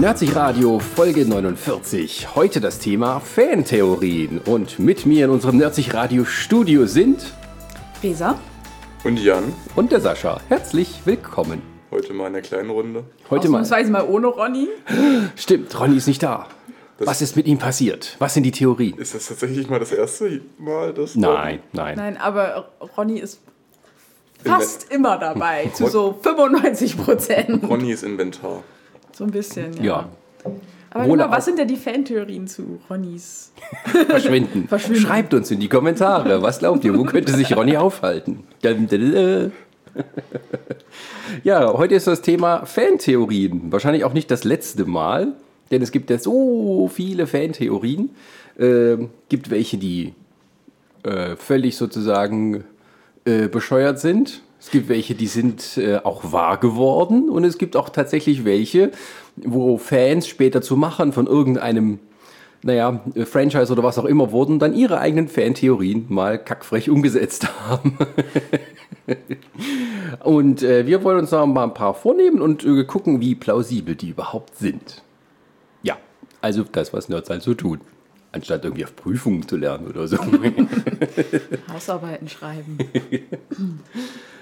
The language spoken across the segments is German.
Nerdsich Radio Folge 49. Heute das Thema Fantheorien. Und mit mir in unserem Nerdsich Radio Studio sind Resa Und Jan, und der Sascha. Herzlich willkommen. heute mal in einer kleinen Runde. Heute mal. Ausnahmsweise mal ohne Ronny. Stimmt, Ronny ist nicht da. Das- Was ist mit ihm passiert? Was sind die Theorien? Ist das tatsächlich mal das erste Mal, dass Nein, nein. Nein, aber Ronny ist fast immer dabei, zu so 95 Prozent. Ronny ist Inventar. So ein bisschen, ja. Ja, Aber Wohl Luna, auch- was sind denn die Fantheorien zu Ronnys? verschwinden. Verschwinden. Schreibt uns in die Kommentare. Was glaubt ihr? Wo könnte sich Ronny aufhalten? Ja, heute ist das Thema Fantheorien. Wahrscheinlich auch nicht das letzte Mal, denn es gibt ja so viele Fantheorien. Ähm, gibt welche, die äh, völlig sozusagen äh, bescheuert sind. Es gibt welche, die sind äh, auch wahr geworden. Und es gibt auch tatsächlich welche, wo Fans später zu Machern von irgendeinem naja, äh, Franchise oder was auch immer wurden, dann ihre eigenen Fantheorien mal kackfrech umgesetzt haben. und äh, wir wollen uns noch mal ein paar vornehmen und äh, gucken, wie plausibel die überhaupt sind. Ja, also das, was Nerds halt so tun. Anstatt irgendwie auf Prüfungen zu lernen oder so. Hausarbeiten schreiben.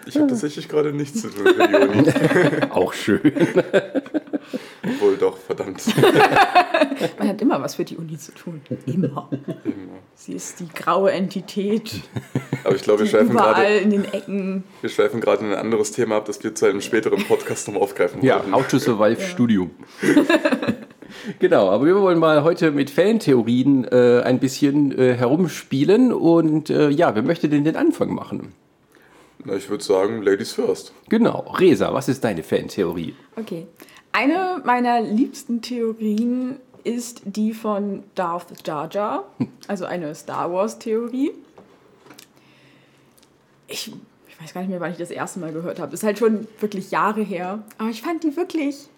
Ich habe tatsächlich gerade nichts zu tun für die Uni. auch schön. Obwohl doch, verdammt. Man hat immer was für die Uni zu tun. Immer. Sie ist die graue Entität, Aber ich glaube, wir schweifen überall gerade in den Ecken. wir schweifen gerade in ein anderes Thema ab, das wir zu einem späteren Podcast noch aufgreifen Ja, wollten. How to Survive Studium. genau, aber wir wollen mal heute mit Fantheorien äh, ein bisschen äh, herumspielen und äh, ja, wer möchte denn den Anfang machen? Na, ich würde sagen, Ladies first. Genau, Resa, was ist deine Fantheorie? Okay. Eine meiner liebsten Theorien ist die von Darth Jar Jar, also eine Star Wars Theorie. Ich, ich weiß gar nicht mehr, wann ich das erste Mal gehört habe. Das ist halt schon wirklich Jahre her. Aber ich fand die wirklich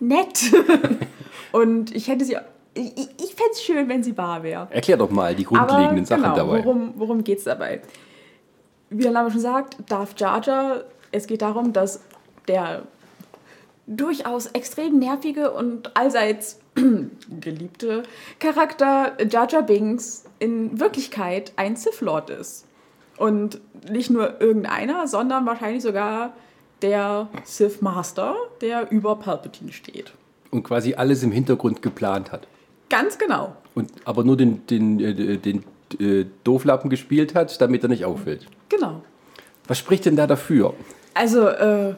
nett. Und ich hätte sie. Ich, ich fände es schön, wenn sie wahr wäre. Erklär doch mal die grundlegenden Sachen genau, dabei. Worum, worum geht es dabei? Wie der Name schon sagt, Darth Jar Jar, es geht darum, dass der durchaus extrem nervige und allseits geliebte Charakter Jar Jar Binks in Wirklichkeit ein Sith Lord ist. Und nicht nur irgendeiner, sondern wahrscheinlich sogar der Sith Master, der über Palpatine steht. Und quasi alles im Hintergrund geplant hat. Ganz genau. Und aber nur den, den, äh, den äh, Dooflappen gespielt hat, damit er nicht auffällt. Genau. Was spricht denn da dafür? Also, äh,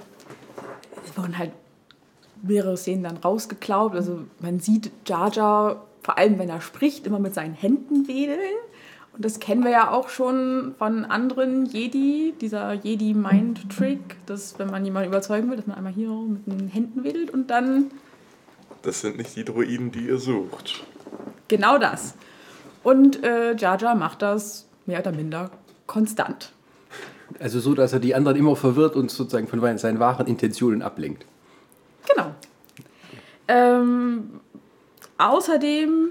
es wurden halt mehrere Szenen dann rausgeklaut. Also, man sieht Jar Jar, vor allem wenn er spricht, immer mit seinen Händen wedeln. Und das kennen wir ja auch schon von anderen Jedi, dieser Jedi-Mind-Trick, dass, wenn man jemanden überzeugen will, dass man einmal hier mit den Händen wedelt und dann Das sind nicht die Droiden, die ihr sucht. genau das. Und äh, Jar Jar macht das mehr oder minder konstant. Also so, dass er die anderen immer verwirrt und sozusagen von seinen wahren Intentionen ablenkt. Genau. Ähm, außerdem,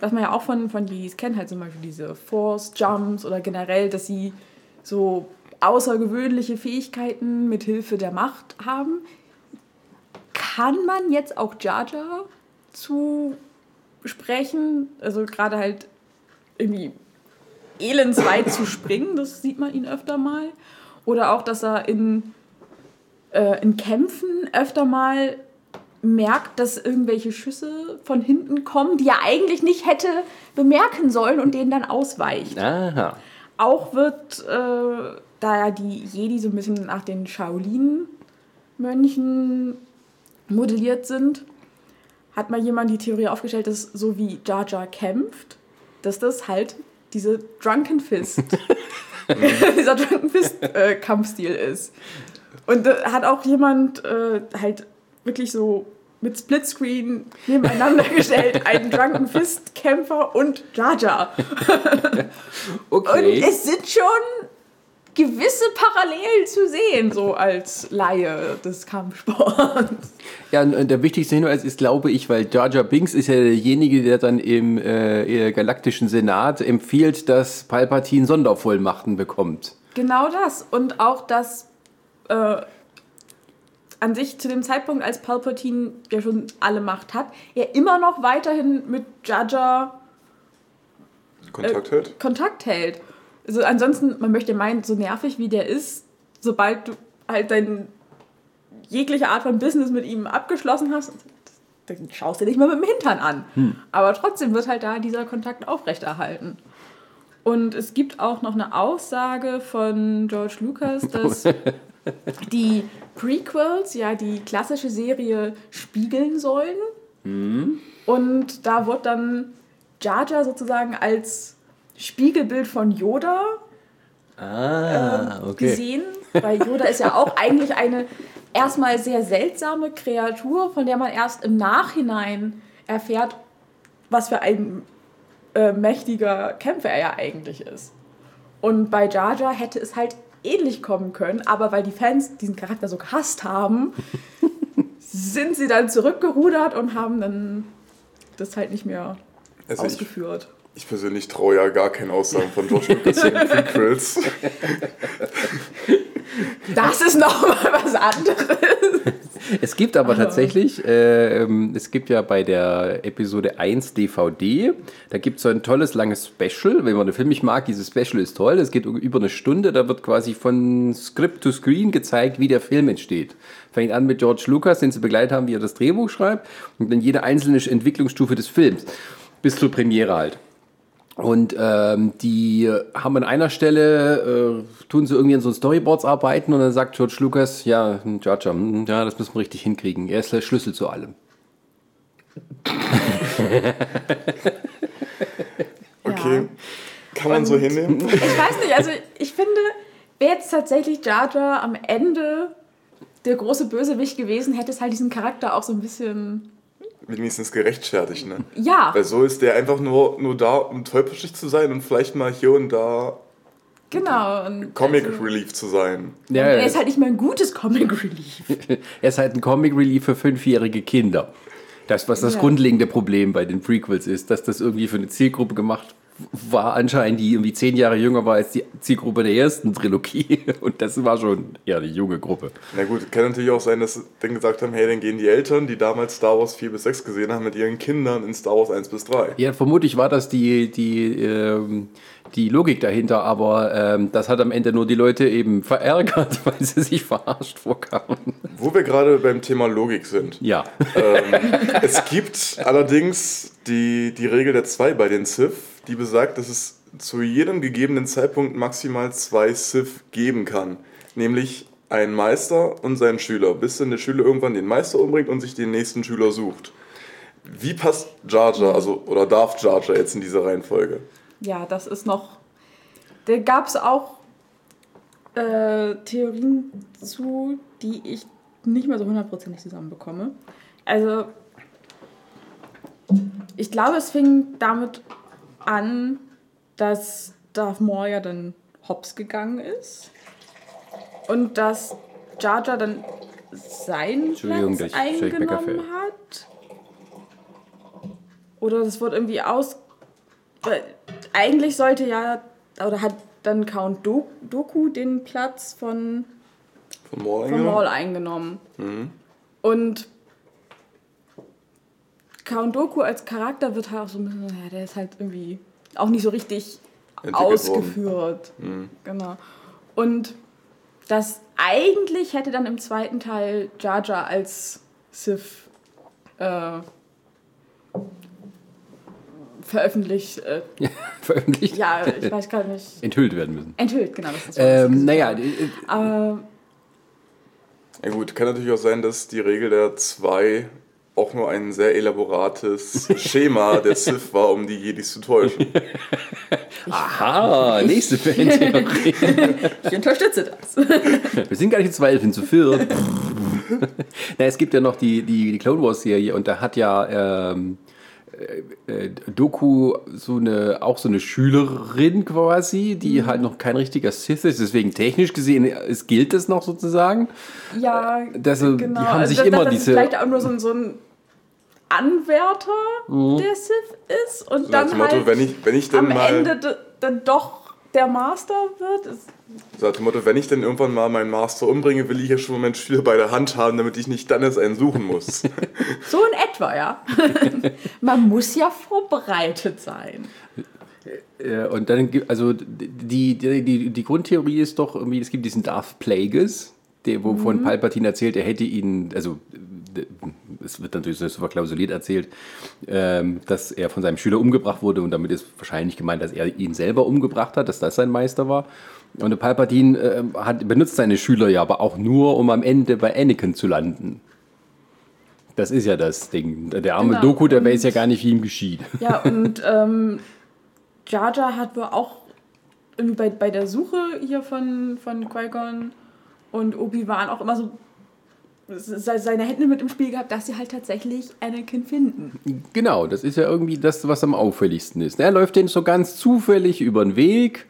was man ja auch von, von Jedis kennt, halt zum Beispiel diese Force Jumps oder generell, dass sie so außergewöhnliche Fähigkeiten mit Hilfe der Macht haben. Kann man jetzt auch Jar Jar zu sprechen, also gerade halt irgendwie elendsweit zu springen, das sieht man ihn öfter mal. Oder auch, dass er in äh, in Kämpfen öfter mal merkt, dass irgendwelche Schüsse von hinten kommen, die er eigentlich nicht hätte bemerken sollen und denen dann ausweicht. Aha. Auch wird, äh, da ja die Jedi so ein bisschen nach den Shaolin-Mönchen modelliert sind, hat mal jemand die Theorie aufgestellt, dass so wie Jar Jar kämpft, dass das halt diese Drunken Fist, dieser Drunken Fist äh, Kampfstil ist. Und äh, hat auch jemand äh, halt wirklich so mit Splitscreen nebeneinander gestellt, einen Drunken Fist Kämpfer und Jar Jar. Okay. Und es sind schon gewisse Parallelen zu sehen, so als Laie des Kampfsports. Ja, und der wichtigste Hinweis ist, glaube ich, weil Jar Jar Binks ist ja derjenige, der dann im äh, galaktischen Senat empfiehlt, dass Palpatine Sondervollmachten bekommt. Genau das. Und auch, dass äh, an sich zu dem Zeitpunkt, als Palpatine ja schon alle Macht hat, er immer noch weiterhin mit Jar Jar Kontakt hält? Kontakt hält. Also ansonsten, man möchte meinen, so nervig wie der ist, sobald du halt dein jegliche Art von Business mit ihm abgeschlossen hast, dann schaust du dich mal mit dem Hintern an. Aber trotzdem wird halt da dieser Kontakt aufrechterhalten. Und es gibt auch noch eine Aussage von George Lucas, dass die Prequels ja die klassische Serie spiegeln sollen. Und da wird dann Jar Jar sozusagen als Spiegelbild von Yoda Ah, okay. gesehen, weil Yoda ist ja auch eigentlich eine erstmal sehr seltsame Kreatur, von der man erst im Nachhinein erfährt, was für ein äh, mächtiger Kämpfer er ja eigentlich ist. Und bei Jar Jar hätte es halt ähnlich kommen können, aber weil die Fans diesen Charakter so gehasst haben, sind sie dann zurückgerudert und haben dann das halt nicht mehr Also ich, ausgeführt. Ich persönlich traue ja gar keine Aussagen von George Lucas den Prequels. Das ist nochmal was anderes. Es gibt aber tatsächlich, äh, ähm, es gibt ja bei der Episode 1 DVD, da gibt es so ein tolles langes Special. Wenn man den Film nicht mag, dieses Special ist toll. Es geht über eine Stunde, da wird quasi von Script to Screen gezeigt, wie der Film entsteht. Fängt an mit George Lucas, den sie begleitet haben, wie er das Drehbuch schreibt, und dann jede einzelne Entwicklungsstufe des Films. Bis zur Premiere halt. Und ähm, die haben an einer Stelle, äh, tun sie irgendwie an so Storyboards arbeiten und dann sagt George Lucas, ja, hm, Jar Jar, hm, ja, das müssen wir richtig hinkriegen. Er ist der Schlüssel zu allem. Okay. Ja. Kann man so Und- hinnehmen? Ich weiß nicht, also ich finde, wäre jetzt tatsächlich Jar Jar am Ende der große Bösewicht gewesen, hätte es halt diesen Charakter auch so ein bisschen. Wenigstens gerechtfertigt, ne? Ja, Weil so ist der einfach nur, nur da, um tollpatschig zu sein und vielleicht mal hier und da genau. Und Comic also, Relief zu sein. Ja, er er, ist halt nicht mehr ein gutes Comic Relief. er ist halt ein Comic Relief für fünfjährige Kinder. Das, was das Ja. grundlegende Problem bei den Prequels ist, dass das irgendwie für eine Zielgruppe gemacht war, anscheinend, die irgendwie zehn Jahre jünger war als die Zielgruppe der ersten Trilogie. Und das war schon eher eine junge Gruppe. Na gut, kann natürlich auch sein, dass sie dann gesagt haben, hey, dann gehen die Eltern, die damals Star Wars 4 bis 6 gesehen haben, mit ihren Kindern in Star Wars 1 bis 3. Ja, vermutlich war das die, die, ähm, die Logik dahinter, aber ähm, das hat am Ende nur die Leute eben verärgert, weil sie sich verarscht vorkamen. Wo wir gerade beim Thema Logik sind. Ja. Es gibt allerdings die, die Regel der zwei bei den Sith, die besagt, dass es zu jedem gegebenen Zeitpunkt maximal zwei Sith geben kann. Nämlich einen Meister und seinen Schüler, bis dann der Schüler irgendwann den Meister umbringt und sich den nächsten Schüler sucht. Wie passt Jar Jar, also, oder darf Jar Jar jetzt in diese Reihenfolge? Ja, das ist noch. Da gab es auch äh, Theorien zu, die ich nicht mehr so hundertprozentig zusammenbekomme. Also, ich glaube, es fing damit an, dass Darth Maul ja dann hops gegangen ist und dass Jar Jar dann seinen Entschuldigung, Platz eingenommen hat. Oder das wurde irgendwie aus eigentlich sollte ja, oder hat dann Count Do Doku den Platz von, Von Maul von eingenommen? Maul eingenommen. Und Count Doku als Charakter wird halt auch so ein bisschen, ja, der ist halt irgendwie auch nicht so richtig ausgeführt. Genau. Und das eigentlich hätte dann im zweiten Teil Jar Jar als Sith äh, veröffentlicht, äh, Veröffentlicht. ja, ich weiß gar nicht. Enthüllt werden müssen. Enthüllt, genau. Das ist Ähm, naja, äh, Aber Ja gut, kann natürlich auch sein, dass die Regel der zwei auch nur ein sehr elaborates Schema der Sith war, um die Jedis zu täuschen. aha, nächste Fantheorie. ich unterstütze das. Wir sind gar nicht zu zweit, wir sind zu viert. Na, es gibt ja noch die, die, die Clone Wars Serie und da hat ja ähm, äh, äh, Doku so eine, auch so eine Schülerin quasi, die halt noch kein richtiger Sith ist. Deswegen technisch gesehen es gilt es noch sozusagen. Ja, Das, äh, genau. Die haben Also sich dass- immer dass es diese. vielleicht auch nur so, ein- so ein Anwärter der Sith ist und So dann Motto, halt wenn ich, wenn ich am. Ende dann doch der Master wird. So nach dem Motto, wenn ich denn irgendwann mal meinen Master umbringe, will ich ja schon mal meinen Schüler bei der Hand haben, damit ich nicht dann erst einen suchen muss. so in etwa, ja. Man muss ja vorbereitet sein. Äh, Und dann gibt, also die, die, die, die Grundtheorie ist doch irgendwie, es gibt diesen Darth Plagueis, der, wovon Palpatine erzählt, er hätte ihn, also es wird natürlich so verklausuliert erzählt, ähm, dass er von seinem Schüler umgebracht wurde und damit ist wahrscheinlich gemeint, dass er ihn selber umgebracht hat, dass das sein Meister war. Und Palpatine äh, hat, benutzt seine Schüler ja aber auch nur, um am Ende bei Anakin zu landen. Das ist ja das Ding. Der arme Genau. Doku, der weiß ja Und- gar nicht, wie ihm geschieht. Ja, und ähm, Jar Jar hat wohl auch irgendwie bei, bei der Suche hier von, von Qui-Gon und Obi-Wan auch immer so seine Hände mit im Spiel gehabt, dass sie halt tatsächlich Anakin finden. Genau, das ist ja irgendwie das, was am auffälligsten ist. Er läuft den so ganz zufällig über den Weg.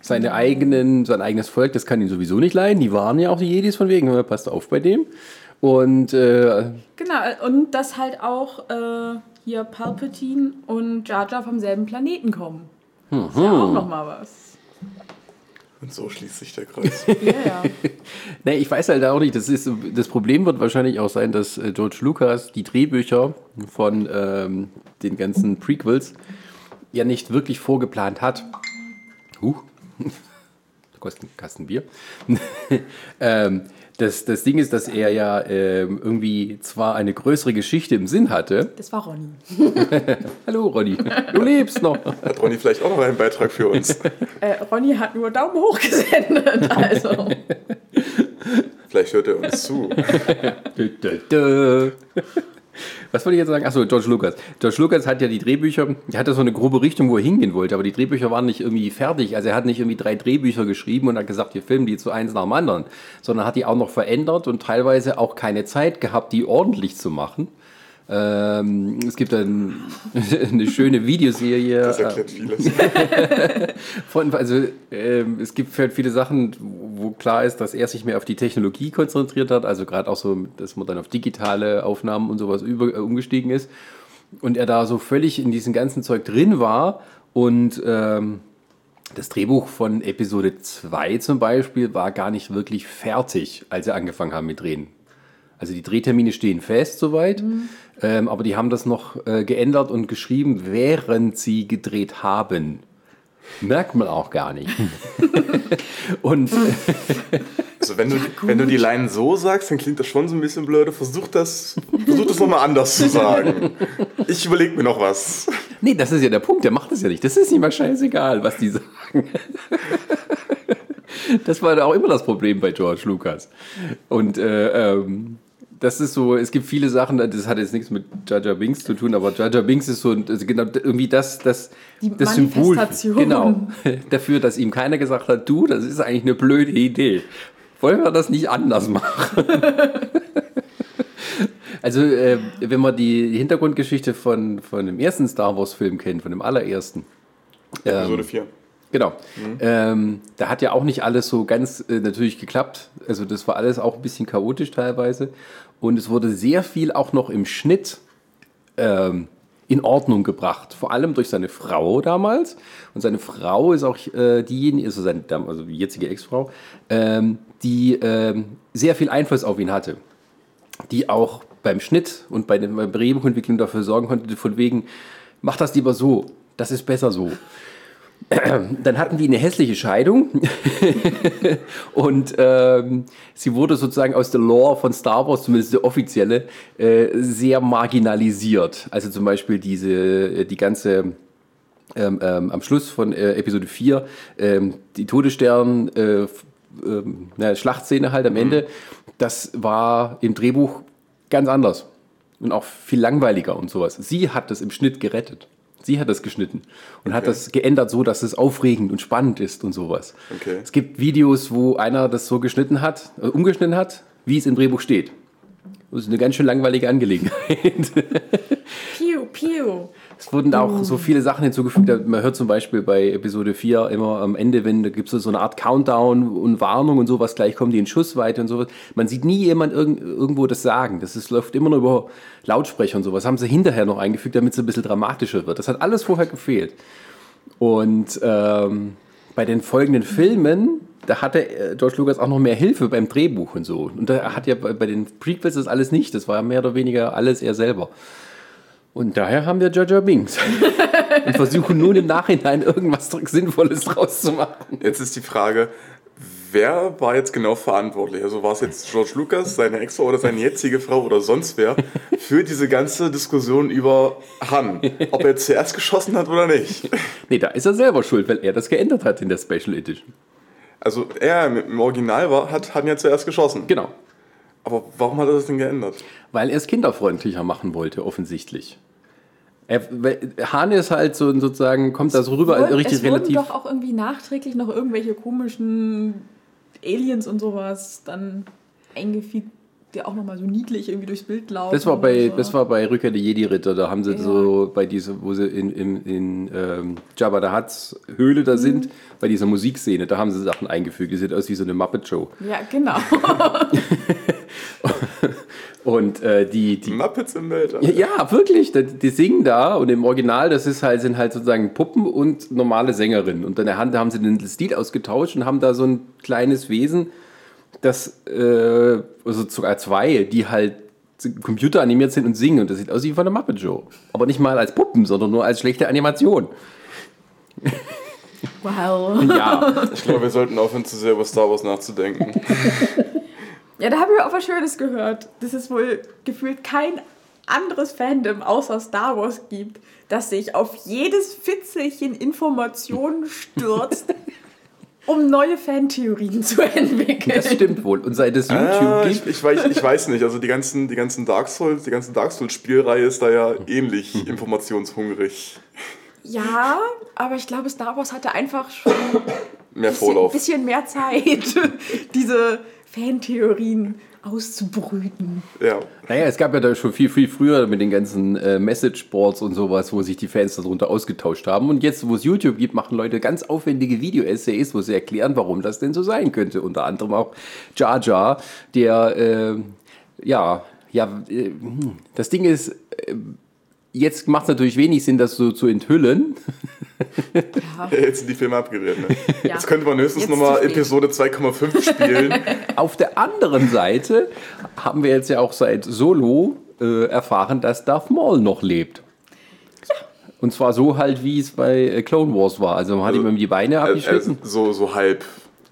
Seine eigenen, sein eigenes Volk, das kann ihn sowieso nicht leiden. Die waren ja auch die Jedis von wegen, passt auf bei dem. Und äh, Genau, und dass halt auch äh, hier Palpatine und Jar Jar vom selben Planeten kommen. Das ist ja auch nochmal was. Und so schließt sich der Kreis. Ja, ja. ne, ich weiß halt auch nicht, das, ist, das Problem wird wahrscheinlich auch sein, dass äh, George Lucas die Drehbücher von ähm, den ganzen Prequels ja nicht wirklich vorgeplant hat. Huch. Da kostet ein Kasten Bier. ähm, das, das Ding ist, dass er ja ähm, irgendwie zwar eine größere Geschichte im Sinn hatte. Das war Ronny. Hallo Ronny, du lebst noch. Hat Ronny vielleicht auch noch einen Beitrag für uns? Äh, Ronny hat nur Daumen hoch gesendet. Also. Vielleicht hört er uns zu. Was wollte ich jetzt sagen? Achso, George Lucas. George Lucas hat ja die Drehbücher, er hatte so eine grobe Richtung, wo er hingehen wollte, aber die Drehbücher waren nicht irgendwie fertig. Also er hat nicht irgendwie drei Drehbücher geschrieben und hat gesagt, wir filmen die zu eins nach dem anderen, sondern hat die auch noch verändert und teilweise auch keine Zeit gehabt, die ordentlich zu machen. Ähm, es gibt dann eine schöne Videoserie. Das erklärt vieles. Von, also ähm, es gibt halt viele Sachen, wo klar ist, dass er sich mehr auf die Technologie konzentriert hat, also gerade auch so, dass man dann auf digitale Aufnahmen und sowas über, äh, umgestiegen ist und er da so völlig in diesem ganzen Zeug drin war und ähm, das Drehbuch von Episode 2 zum Beispiel war gar nicht wirklich fertig, als sie angefangen haben mit Drehen. Also die Drehtermine stehen fest soweit, ähm, aber die haben das noch äh, geändert und geschrieben, während sie gedreht haben. Merkt man auch gar nicht. und Also wenn du, wenn du die Line so sagst, dann klingt das schon so ein bisschen blöde. Versuch das, versuch das nochmal anders zu sagen. Ich überlege mir noch was. nee, das ist ja der Punkt, der macht das ja nicht. Das ist ihm mal scheißegal, was die sagen. das war auch immer das Problem bei George Lucas. Und äh, ähm, das ist so, es gibt viele Sachen, das hat jetzt nichts mit Jar Binks zu tun, aber Jar Binks ist so also genau irgendwie das, das, Die das Symbol genau, dafür, dass ihm keiner gesagt hat, du, das ist eigentlich eine blöde Idee. Wollen wir das nicht anders machen? Also, äh, wenn man die Hintergrundgeschichte von, von dem ersten Star Wars-Film kennt, von dem allerersten, Episode 4. genau, ähm, da hat ja auch nicht alles so ganz äh, natürlich geklappt. Also, das war alles auch ein bisschen chaotisch teilweise. Und es wurde sehr viel auch noch im Schnitt ähm, in Ordnung gebracht. Vor allem durch seine Frau damals. Und seine Frau ist auch äh, diejenige, also seine also die jetzige Ex-Frau, ähm, die ähm, sehr viel Einfluss auf ihn hatte. Die auch beim Schnitt und bei der Drehbuchentwicklung dafür sorgen konnte, von wegen, mach das lieber so, das ist besser so. Dann hatten die eine hässliche Scheidung und ähm, sie wurde sozusagen aus der Lore von Star Wars, zumindest der offizielle, äh, sehr marginalisiert. Also zum Beispiel diese, äh, die ganze ähm, ähm, am Schluss von äh, Episode 4 ähm, die Todesstern äh, ähm, na, Schlachtszene halt am Ende, das war im Drehbuch ganz anders und auch viel langweiliger und sowas. Sie hat das im Schnitt gerettet. Sie hat das geschnitten und hat Okay. das geändert so, dass es aufregend und spannend ist und sowas. Okay. Es gibt Videos, wo einer das so geschnitten hat, äh, umgeschnitten hat, wie es im Drehbuch steht. Das ist eine ganz schön langweilige Angelegenheit. Piu. Es wurden auch so viele Sachen hinzugefügt. Man hört zum Beispiel bei Episode 4 immer am Ende, wenn da gibt es so eine Art Countdown und Warnung und sowas, gleich kommen die in Schussweite und sowas. Man sieht nie jemand irgend, irgendwo das sagen. Das ist, läuft immer nur über Lautsprecher und sowas. Haben sie hinterher noch eingefügt, damit es ein bisschen dramatischer wird. Das hat alles vorher gefehlt. Und ähm, bei den folgenden Filmen, da hatte äh, George Lucas auch noch mehr Hilfe beim Drehbuch und so. Und da hat ja bei, bei den Prequels das alles nicht. Das war mehr oder weniger alles er selber. Und daher haben wir Jar Binks. und versuchen nun im Nachhinein irgendwas Sinnvolles draus zu machen. Jetzt ist die Frage, wer war jetzt genau verantwortlich? Also war es jetzt George Lucas, seine Ex-Frau oder seine jetzige Frau oder sonst wer für diese ganze Diskussion über Han? Ob er zuerst geschossen hat oder nicht? Nee, da ist er selber schuld, weil er das geändert hat in der Special Edition. Also er im Original war, hat Han ja zuerst geschossen. Genau. Aber warum hat er das denn geändert? Weil er es kinderfreundlicher machen wollte, offensichtlich. Er, weil Han ist halt so sozusagen, kommt da so rüber, Wurden- richtig es relativ. doch auch irgendwie nachträglich noch irgendwelche komischen Aliens und sowas dann eingefügt, die auch nochmal so niedlich irgendwie durchs Bild laufen. Das war bei, so. das war bei Rückkehr der Jedi-Ritter, da haben sie Ja. so bei dieser, wo sie in, in, in ähm, Jabba the Hutt's Höhle Mhm. da sind, bei dieser Musikszene, da haben sie Sachen eingefügt. Die sieht aus wie so eine Muppet-Show. Ja, genau. Und äh, die, die Muppets im Weltall. Ja, ja, wirklich. Die, die singen da und im Original, das ist halt, sind halt sozusagen Puppen und normale Sängerinnen. Und an der Hand haben sie den Stil ausgetauscht und haben da so ein kleines Wesen, das, äh, also sogar zwei, die halt computeranimiert sind und singen. Und das sieht aus wie von der Muppet Show. Aber nicht mal als Puppen, sondern nur als schlechte Animation. wow. Ja, Ich glaube, wir sollten aufhören, zu sehr über Star Wars nachzudenken. Ja, da haben wir auch was Schönes gehört, dass es wohl gefühlt kein anderes Fandom außer Star Wars gibt, das sich auf jedes Fitzelchen Informationen stürzt, um neue Fantheorien zu entwickeln. das stimmt wohl. Und seit es YouTube Ah, ich, gibt, ich, weiß, ich weiß nicht, also die ganzen, die ganzen Dark Souls, die ganze Dark Souls Spielreihe ist da ja ähnlich informationshungrig. Ja, aber ich glaube, Star Wars hatte einfach schon Mehr ein Vorlauf. bisschen mehr Zeit, diese Fantheorien auszubrüten. Ja. Naja, es gab ja da schon viel, viel früher mit den ganzen äh, Message-Boards und sowas, wo sich die Fans darunter ausgetauscht haben. Und jetzt, wo es YouTube gibt, machen Leute ganz aufwendige Video-Essays, wo sie erklären, warum das denn so sein könnte. Unter anderem auch Jar Jar, der, äh, ja, ja, äh, hm, das Ding ist, äh, jetzt macht es natürlich wenig Sinn, das so zu enthüllen. Ja. Jetzt sind die Filme abgedreht. Ne? Ja. Jetzt könnte man höchstens nochmal. Episode 2,5 spielen. Auf der anderen Seite haben wir jetzt ja auch seit Solo äh, erfahren, dass Darth Maul noch lebt. Und zwar so halt, wie es bei äh, Clone Wars war. Also man hat ihm die Beine Äh, abgeschnitten. äh, so, so halb.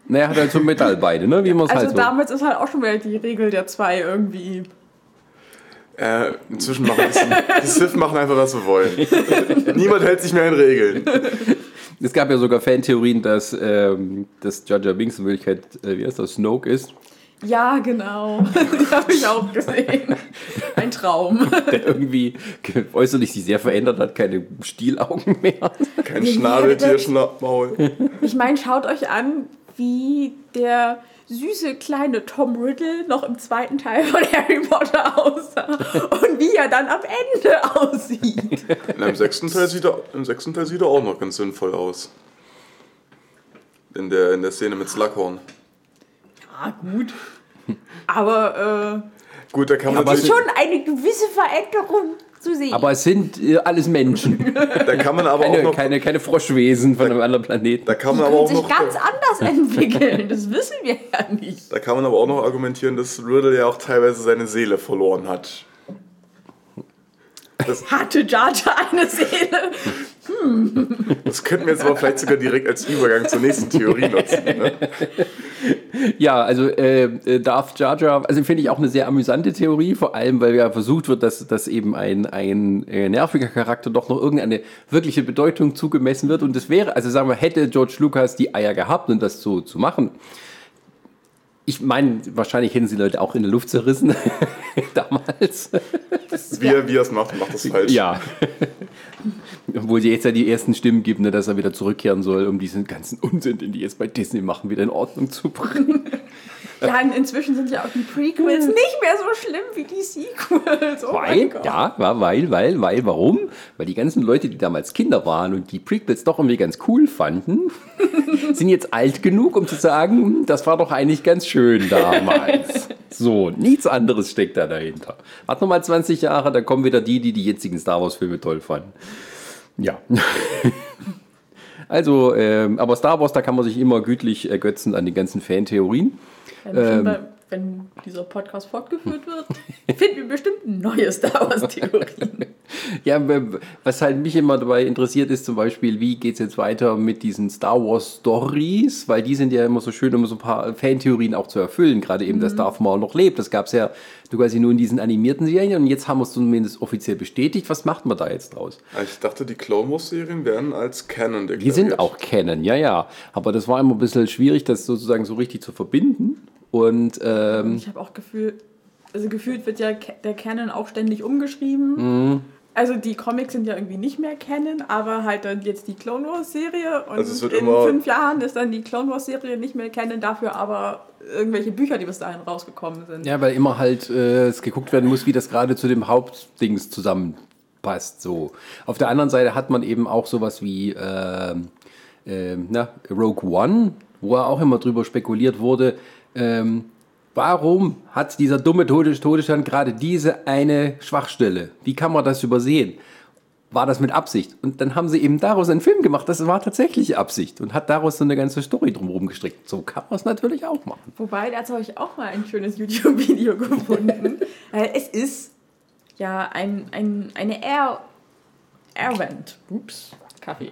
naja, hat halt so Metallbeine, ne? wie man es Also halt so. damals ist halt auch schon wieder die Regel der zwei irgendwie. Äh, inzwischen machen die, die Sith machen einfach, was sie wollen. Niemand hält sich mehr an Regeln. Es gab ja sogar Fantheorien, dass, ähm, dass Jar Jar Binks in Wirklichkeit, äh, wie heißt das, Snoke ist. Ja, genau. Die habe ich auch gesehen. Ein Traum. Der irgendwie äußerlich sich sehr verändert hat, keine Stielaugen mehr. Kein Schnabeltier, Schnappmaul. Ich meine, schaut euch an, wie der süße kleine Tom Riddle noch im zweiten Teil von Harry Potter aussah und wie er dann am Ende aussieht. Na, Im sechsten, Teil sieht er, Im sechsten Teil sieht er auch noch ganz sinnvoll aus. In der, in der Szene mit Slughorn. Ja, gut. Aber Gut, da kann man äh, natürlich, schon eine gewisse Veränderung zu sehen. Aber es sind äh, alles Menschen. da kann man aber auch Keine, noch, keine, keine Froschwesen von einem anderen Planeten. da kann die man aber können auch sich noch, ganz anders entwickeln. Das wissen wir ja nicht. da kann man aber auch noch argumentieren, dass Riddle ja auch teilweise seine Seele verloren hat. Hatte Jar Jar eine Seele? Das könnten wir jetzt aber vielleicht sogar direkt als Übergang zur nächsten Theorie nutzen. Ne? Ja, also äh, äh, Darth Jar Jar, also finde ich auch eine sehr amüsante Theorie, vor allem, weil ja versucht wird, dass, dass eben ein, ein äh, nerviger Charakter doch noch irgendeine wirkliche Bedeutung zugemessen wird. Und das wäre, also sagen wir, hätte George Lucas die Eier gehabt, um das so zu machen. Ich meine, wahrscheinlich hätten sie Leute auch in der Luft zerrissen damals. Wie er, wie er es macht, macht das falsch. Ja. Obwohl es jetzt ja die ersten Stimmen gibt, ne, dass er wieder zurückkehren soll, um diesen ganzen Unsinn, den die jetzt bei Disney machen, wieder in Ordnung zu bringen. Ja, inzwischen sind ja auch die Prequels nicht mehr so schlimm wie die Sequels. Oh Weil, ja, war, weil, weil, weil, warum? Weil die ganzen Leute, die damals Kinder waren und die Prequels doch irgendwie ganz cool fanden, sind jetzt alt genug, um zu sagen, "Hm, das war doch eigentlich ganz schön damals. So, nichts anderes steckt da dahinter. Warte noch mal 20 Jahre, dann kommen wieder die, die die jetzigen Star Wars-Filme toll fanden. Ja. Also, ähm, aber Star Wars, da kann man sich immer gütlich ergötzen an den ganzen Fantheorien. Ähm. bei, wenn dieser Podcast fortgeführt wird, finden wir bestimmt neue Star Wars-Theorien. Ja, was halt mich immer dabei interessiert, ist zum Beispiel, wie geht es jetzt weiter mit diesen Star Wars Stories, weil die sind ja immer so schön, um so ein paar Fantheorien auch zu erfüllen. Gerade eben, dass Darth Maul noch lebt. Das gab es ja du quasi nur in diesen animierten Serien und jetzt haben wir es zumindest offiziell bestätigt. Was macht man da jetzt draus? Ich dachte, die Clone Wars Serien werden als Canon deklariert. Die sind auch Canon, ja, ja. Aber das war immer ein bisschen schwierig, das sozusagen so richtig zu verbinden. Und ähm, Ich habe auch Gefühl, also gefühlt wird ja der Canon auch ständig umgeschrieben. Mhm. Also die Comics sind ja irgendwie nicht mehr Canon, aber halt dann jetzt die Clone Wars Serie und Also es wird in immer- fünf Jahren ist dann die Clone Wars Serie nicht mehr Canon, dafür aber irgendwelche Bücher, die bis dahin rausgekommen sind. Ja, weil immer halt äh, es geguckt werden muss, wie das gerade zu dem Hauptdings zusammenpasst. So. Auf der anderen Seite hat man eben auch sowas wie ähm, ähm, na, Rogue One, wo auch immer drüber spekuliert wurde, ähm, warum hat dieser dumme Todes Todesstand gerade diese eine Schwachstelle? Wie kann man das übersehen? War das mit Absicht? Und dann haben sie eben daraus einen Film gemacht. Das war tatsächlich Absicht und hat daraus so eine ganze Story drumherum gestrickt. So kann man es natürlich auch machen. Wobei, dazu habe ich auch mal ein schönes YouTube-Video gefunden. Es ist ja ein, ein, eine Air, Airvent. Ups, Kaffee.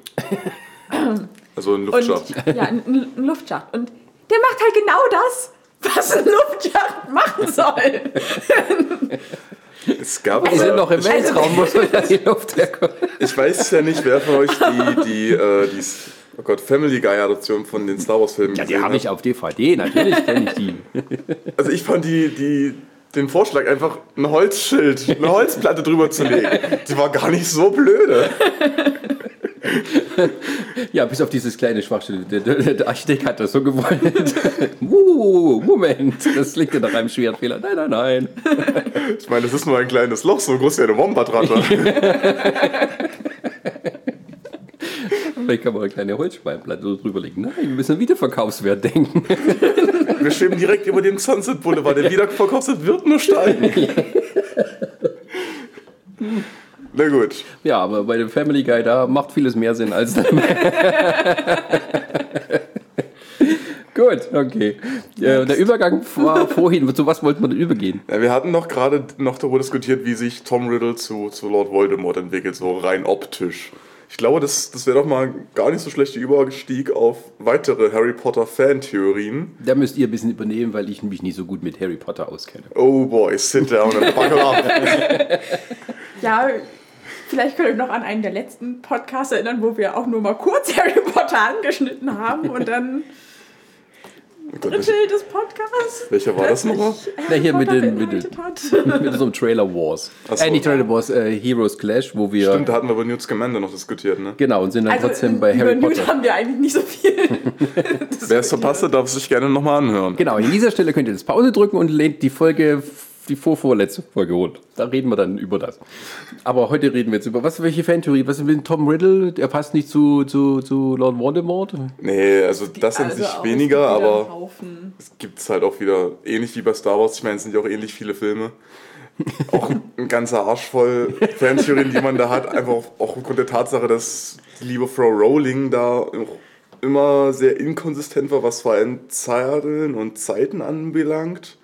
Also ein Und, Luftschacht. ja, ein, ein Luftschacht. Und der macht halt genau das, was ein Luftschacht machen soll. Es gab Wir sind noch im Weltraum, muss man ja die Luft herkommen. Ich weiß ja nicht, wer von euch die, die, äh, die oh Gott, Family Guy Adoption von den Star Wars Filmen Ja, die habe ich auf DVD, natürlich kenne ich die. Also ich fand die, die, den Vorschlag einfach ein Holzschild, eine Holzplatte drüber zu legen. Die war gar nicht so blöde. Ja, bis auf dieses kleine Schwachstelle. Der, der, der Architekt hat das so gewollt. uh, Moment, das liegt ja nach einem schweren Fehler. Nein, nein, nein. Ich meine, das ist nur ein kleines Loch, so groß wie eine Wombat-Ratte. Vielleicht kann man eine kleine Holzspaltplatte so drüber legen. Nein, wir müssen an Wiederverkaufswert denken. Wir schweben direkt über dem Sunset Boulevard. Der Wiederverkaufswert wird nur steigen. Na gut. Ja, aber bei dem Family Guy, da macht vieles mehr Sinn als. Gut, okay. Äh, der Übergang war vorhin. Zu was wollte man denn übergehen? Ja, wir hatten noch gerade noch darüber diskutiert, wie sich Tom Riddle zu, zu Lord Voldemort entwickelt, so rein optisch. Ich glaube, das, das wäre doch mal gar nicht so schlechter Überstieg auf weitere Harry Potter Fan-Theorien. Da müsst ihr ein bisschen übernehmen, weil ich mich nicht so gut mit Harry Potter auskenne. Oh boy, sit down and buckle up. Ja, vielleicht könnt ihr euch noch an einen der letzten Podcasts erinnern, wo wir auch nur mal kurz Harry Potter angeschnitten haben und dann Oh Drittel des Podcasts. welcher war das nochmal? Na, hier mit den- mit hat. Mit so einem Trailer Wars. Ach so. Äh, nicht Trailer Wars, äh, Heroes Clash, wo wir. Stimmt, da hatten wir über Newt Scamander noch diskutiert, ne? Genau, und sind dann Also trotzdem bei über Harry Newt Potter. haben wir eigentlich nicht so viel. Wer es verpasst hat, darf sich gerne nochmal anhören. Genau, an dieser Stelle könnt ihr jetzt Pause drücken und lehnt die Folge, die vorvorletzte Folge holen. Da reden wir dann über das. Aber heute reden wir jetzt über was, welche Fantheorie? Was ist mit Tom Riddle? Der passt nicht zu, zu, zu Lord Voldemort? Nee, also das an Also sich weniger, aber es gibt es halt auch wieder ähnlich wie bei Star Wars. Ich meine, es sind ja auch ähnlich viele Filme. Auch ein ganzer Arsch voll Fantheorien, die man da hat. Einfach auch, aufgrund der Tatsache, dass die liebe Frau Rowling da immer sehr inkonsistent war, was vor allem Zeiten und Zeiten anbelangt.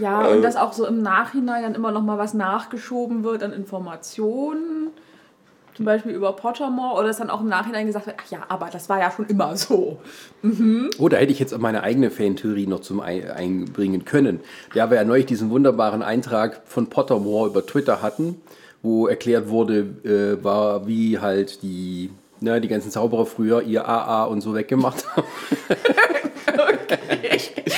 Ja, Äh, und dass auch so im Nachhinein dann immer noch mal was nachgeschoben wird an Informationen. Zum Beispiel über Pottermore oder dass dann auch im Nachhinein gesagt wird, ach ja, aber das war ja schon immer so. Oh, da hätte ich jetzt meine eigene Fantheorie noch zum Ei- einbringen können. Ja, wir ja neulich diesen wunderbaren Eintrag von Pottermore über Twitter hatten, wo erklärt wurde, äh, war, wie halt die, ne, die ganzen Zauberer früher ihr AA und so weggemacht haben.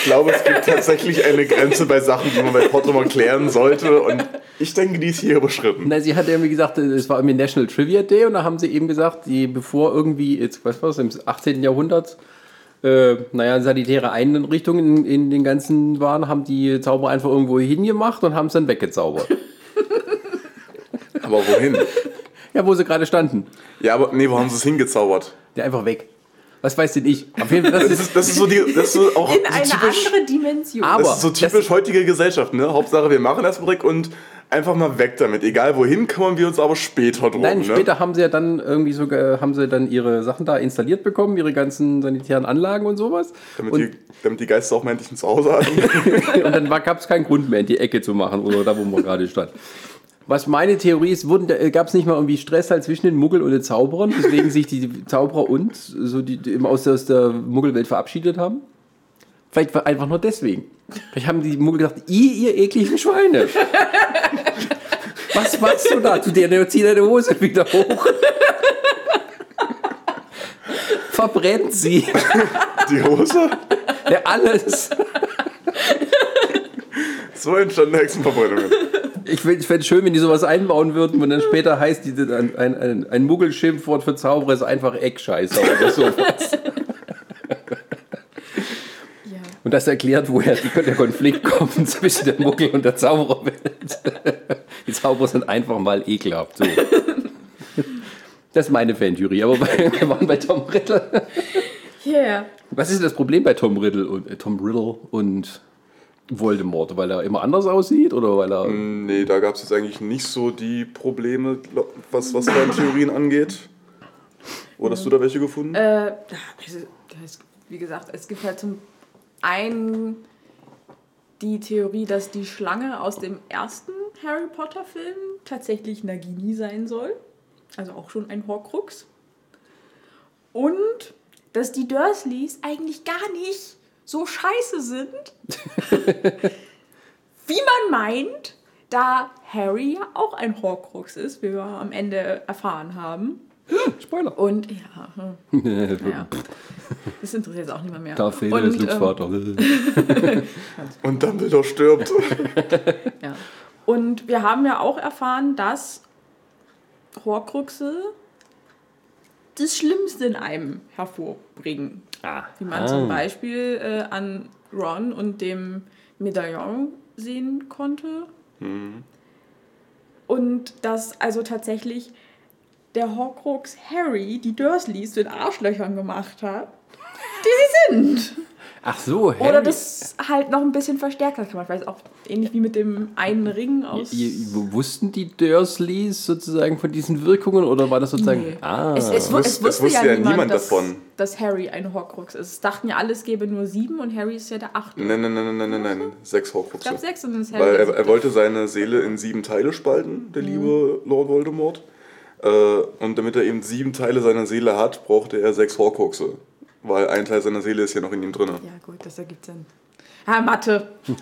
Ich glaube, es gibt tatsächlich eine Grenze bei Sachen, die man bei Pottermore klären sollte. Und ich denke, die ist hier überschritten. Na, sie hat irgendwie gesagt, es war irgendwie National Trivia Day und da haben sie eben gesagt, die, bevor irgendwie, jetzt, was war das, im 18. Jahrhundert, äh, naja, sanitäre Einrichtungen in, in den ganzen waren, haben die Zauberer einfach irgendwo hingemacht und haben es dann weggezaubert. Aber wohin? ja, wo sie gerade standen. Ja, aber nee, wo haben sie es hingezaubert? Der einfach weg. Was weiß denn ich? Auf jeden Fall, das Das ist, das ist so die, das ist so auch In so eine typisch, andere Dimension. Aber- das ist so typisch heutige Gesellschaft, ne? Hauptsache wir machen das direkt und einfach mal weg damit. Egal wohin, kümmern wir uns aber später drum. Nein, ne? später haben sie ja dann irgendwie sogar, haben sie dann ihre Sachen da installiert bekommen, ihre ganzen sanitären Anlagen und sowas. Damit, und, die, damit die Geister auch mal endlich ein Zuhause hatten. und dann gab es keinen Grund mehr, in die Ecke zu machen oder da, wo man gerade stand. Was meine Theorie ist, gab es nicht mal irgendwie Stress halt zwischen den Muggel und den Zauberern, weswegen sich die Zauberer und so die, die aus der, aus der Muggelwelt verabschiedet haben? Vielleicht war einfach nur deswegen. Vielleicht haben die Muggel gedacht, ihr, ihr ekligen Schweine. Was machst du da? Tu dir, zieh deine Hose wieder hoch. Verbrennt sie. Die Hose? Ja, alles. So entstanden Hexenverbrennungen. Ich fände es schön, wenn die sowas einbauen würden und dann später heißt die, ein, ein, ein, Muggelschimpfwort für Zauberer ist einfach Eckscheißer oder sowas. Ja. Und das erklärt, woher der Konflikt kommt zwischen der Muggel und der Zaubererwelt. Die Zauberer sind einfach mal ekelhaft. So. Das ist meine Fantheorie, aber wir waren bei Tom Riddle. Yeah. Was ist das Problem bei Tom Riddle und, äh, Tom Riddle und Voldemort? Weil er immer anders aussieht oder weil er... Nee, da gab es jetzt eigentlich nicht so die Probleme, was, was deine Theorien angeht. Oder hast du da welche gefunden? Äh, also, wie gesagt, es gibt halt zum einen die Theorie, dass die Schlange aus dem ersten Harry Potter Film tatsächlich Nagini sein soll. Also auch schon ein Horcrux. Und dass die Dursleys eigentlich gar nicht so scheiße sind, wie man meint, da Harry ja auch ein Horcrux ist, wie wir am Ende erfahren haben. Spoiler. Und ja, hm, ja. das interessiert jetzt auch niemand mehr. Darth Vader ist Und, Lukes ähm, Vater. Und Dumbledore stirbt. Ja. Und wir haben ja auch erfahren, dass Horcruxe das Schlimmste in einem hervorbringen. Ah. Wie man zum Beispiel äh, an Ron und dem Medaillon sehen konnte. Und dass also tatsächlich der Horcrux Harry die Dursleys zu den Arschlöchern gemacht hat, die sie sind. Ach so, Harry. Oder das halt noch ein bisschen verstärkt hat. Ich weiß auch ähnlich wie mit dem einen Ring aus. Wussten die Dursleys sozusagen von diesen Wirkungen oder war das sozusagen... Nee. Ah. Es, es, es, es wusste, wusste ja, ja niemand, niemand dass, davon. dass Harry ein Horcrux ist. Es dachten ja alle, es gäbe nur sieben und Harry ist ja der achte. Nein, nein, nein, nein, nein, nein. Sechs Es Horcruxe. gab sechs und dann ist Harry Weil er, er wollte seine Seele in sieben Teile spalten, der liebe Lord Voldemort. Äh, und damit er eben sieben Teile seiner Seele hat, brauchte er sechs Horcruxe. Weil ein Teil seiner Seele ist ja noch in ihm drin. Ja gut, das ergibt Sinn. Ah, Mathe.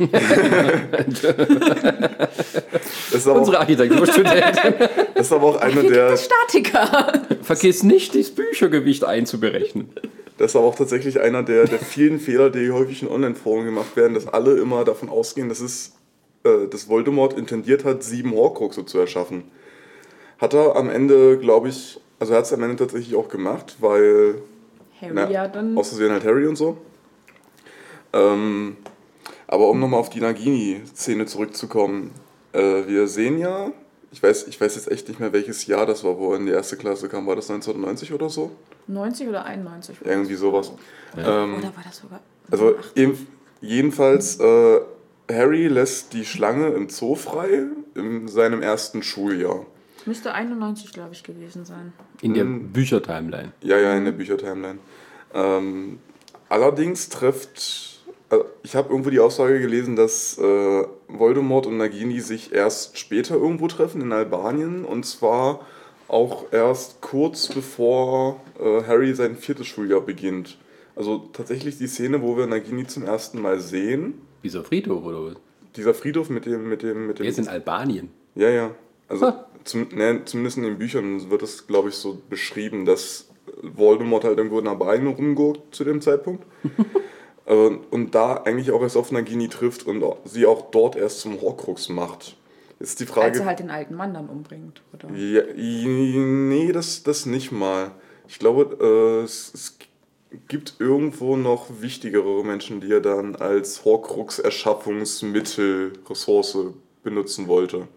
Das ist aber, auch, Unsere Architekturstudentin. das ist aber auch einer der, Statiker. Vergiss nicht, das Büchergewicht einzuberechnen. das ist aber auch tatsächlich einer der, der vielen Fehler, die häufig in Online-Foren gemacht werden, dass alle immer davon ausgehen, dass es äh, dass Voldemort intendiert hat, sieben Horcruxe zu erschaffen. Hat er am Ende, glaube ich, also er hat es am Ende tatsächlich auch gemacht, weil Harry Na, ja dann. Aus Versehen halt Harry und so. Ähm, aber um nochmal auf die Nagini-Szene zurückzukommen. Äh, wir sehen ja, ich weiß, ich weiß jetzt echt nicht mehr, welches Jahr das war, wo er in die erste Klasse kam. War das 1990 oder so? 90 oder 91? Irgendwie sowas. Ähm, Oder war das sogar. also eben, jedenfalls, äh, Harry lässt die Schlange im Zoo frei in seinem ersten Schuljahr. Müsste 91, glaube ich, gewesen sein. In der Hm. Büchertimeline. Ja, ja, in der Büchertimeline. Ähm, allerdings trifft, äh, ich habe irgendwo die Aussage gelesen, dass äh, Voldemort und Nagini sich erst später irgendwo treffen in Albanien und zwar auch erst kurz bevor äh, Harry sein viertes Schuljahr beginnt. Also tatsächlich die Szene, wo wir Nagini zum ersten Mal sehen, Dieser Friedhof oder was? dieser Friedhof mit dem, mit dem, mit dem. Ist in Albanien. Ja, ja. Also Ha. Zum, ne, zumindest in den Büchern wird es, glaube ich, so beschrieben, dass Voldemort halt irgendwo in Albanien rumguckt zu dem Zeitpunkt. Äh, und da eigentlich auch erst auf Nagini trifft und sie auch dort erst zum Horcrux macht. Jetzt die Frage. er halt den alten Mann dann umbringt. Oder? Ja, nee, das, das nicht mal. Ich glaube, äh, es, es gibt irgendwo noch wichtigere Menschen, die er dann als Horcrux-Erschaffungsmittel, Ressource benutzen wollte.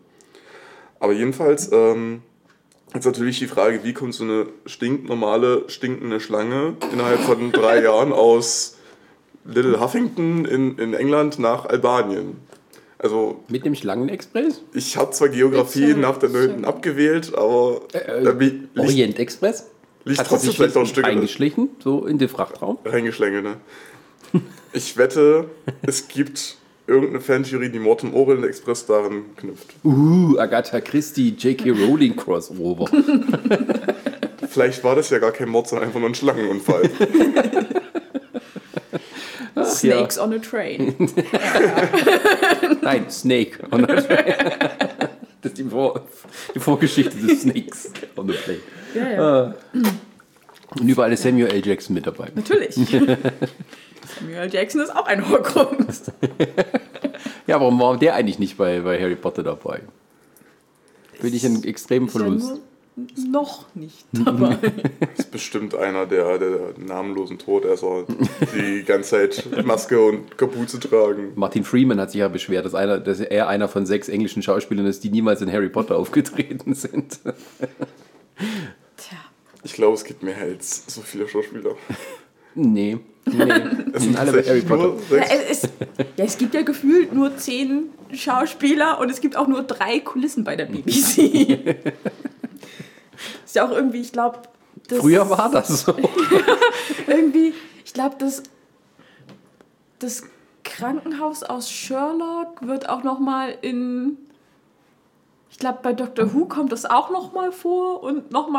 Aber jedenfalls, ähm, jetzt natürlich die Frage, wie kommt so eine stinknormale, stinkende Schlange innerhalb von drei Jahren aus Little Huffington in, in England nach Albanien? Also, Mit dem Schlangenexpress? ich habe zwar Geografie nach der 9. Schön. abgewählt, aber Äh, liegt Orientexpress? liegt Hat trotzdem sich vielleicht noch ein Stück in- eingeschlichen, so in den Frachtraum? reingeschlängelt, ne? Ich wette, es gibt irgendeine Fantheorie, die Mord im Orient Express daran knüpft. Uh, Agatha Christie, J.K. Rowling Crossover. Vielleicht war das ja gar kein Mord, sondern einfach nur ein Schlangenunfall. Snakes on a Train. Nein, Snake. on the Train. Das ist die, Vor die Vorgeschichte des Snakes on the Plane. Ja, ja. Und überall ist Samuel L. Jackson mit dabei. Natürlich. Samuel Jackson ist auch ein Horcrux. Ja, warum war der eigentlich nicht bei, bei Harry Potter dabei? Finde ich Ist ja Verlust. nur noch nicht dabei. Das ist bestimmt einer der, der namenlosen Todesser, die die ganze Zeit Maske und Kapuze tragen. Martin Freeman hat sich ja beschwert, dass, einer, dass er einer von sechs englischen Schauspielern ist, die niemals in Harry Potter aufgetreten sind. Tja. Ich glaube, es gibt mehr als so viele Schauspieler. Nee, nee. Das sind alle bei Harry Potter. Ja, es, ist, ja, es gibt ja gefühlt nur zehn Schauspieler und es gibt auch nur drei Kulissen bei der BBC. ist ja auch irgendwie, ich glaube, Früher war das so. irgendwie, ich glaube, das, das Krankenhaus aus Sherlock wird auch noch mal in, ich glaube, bei Doctor Who kommt das auch noch mal vor und noch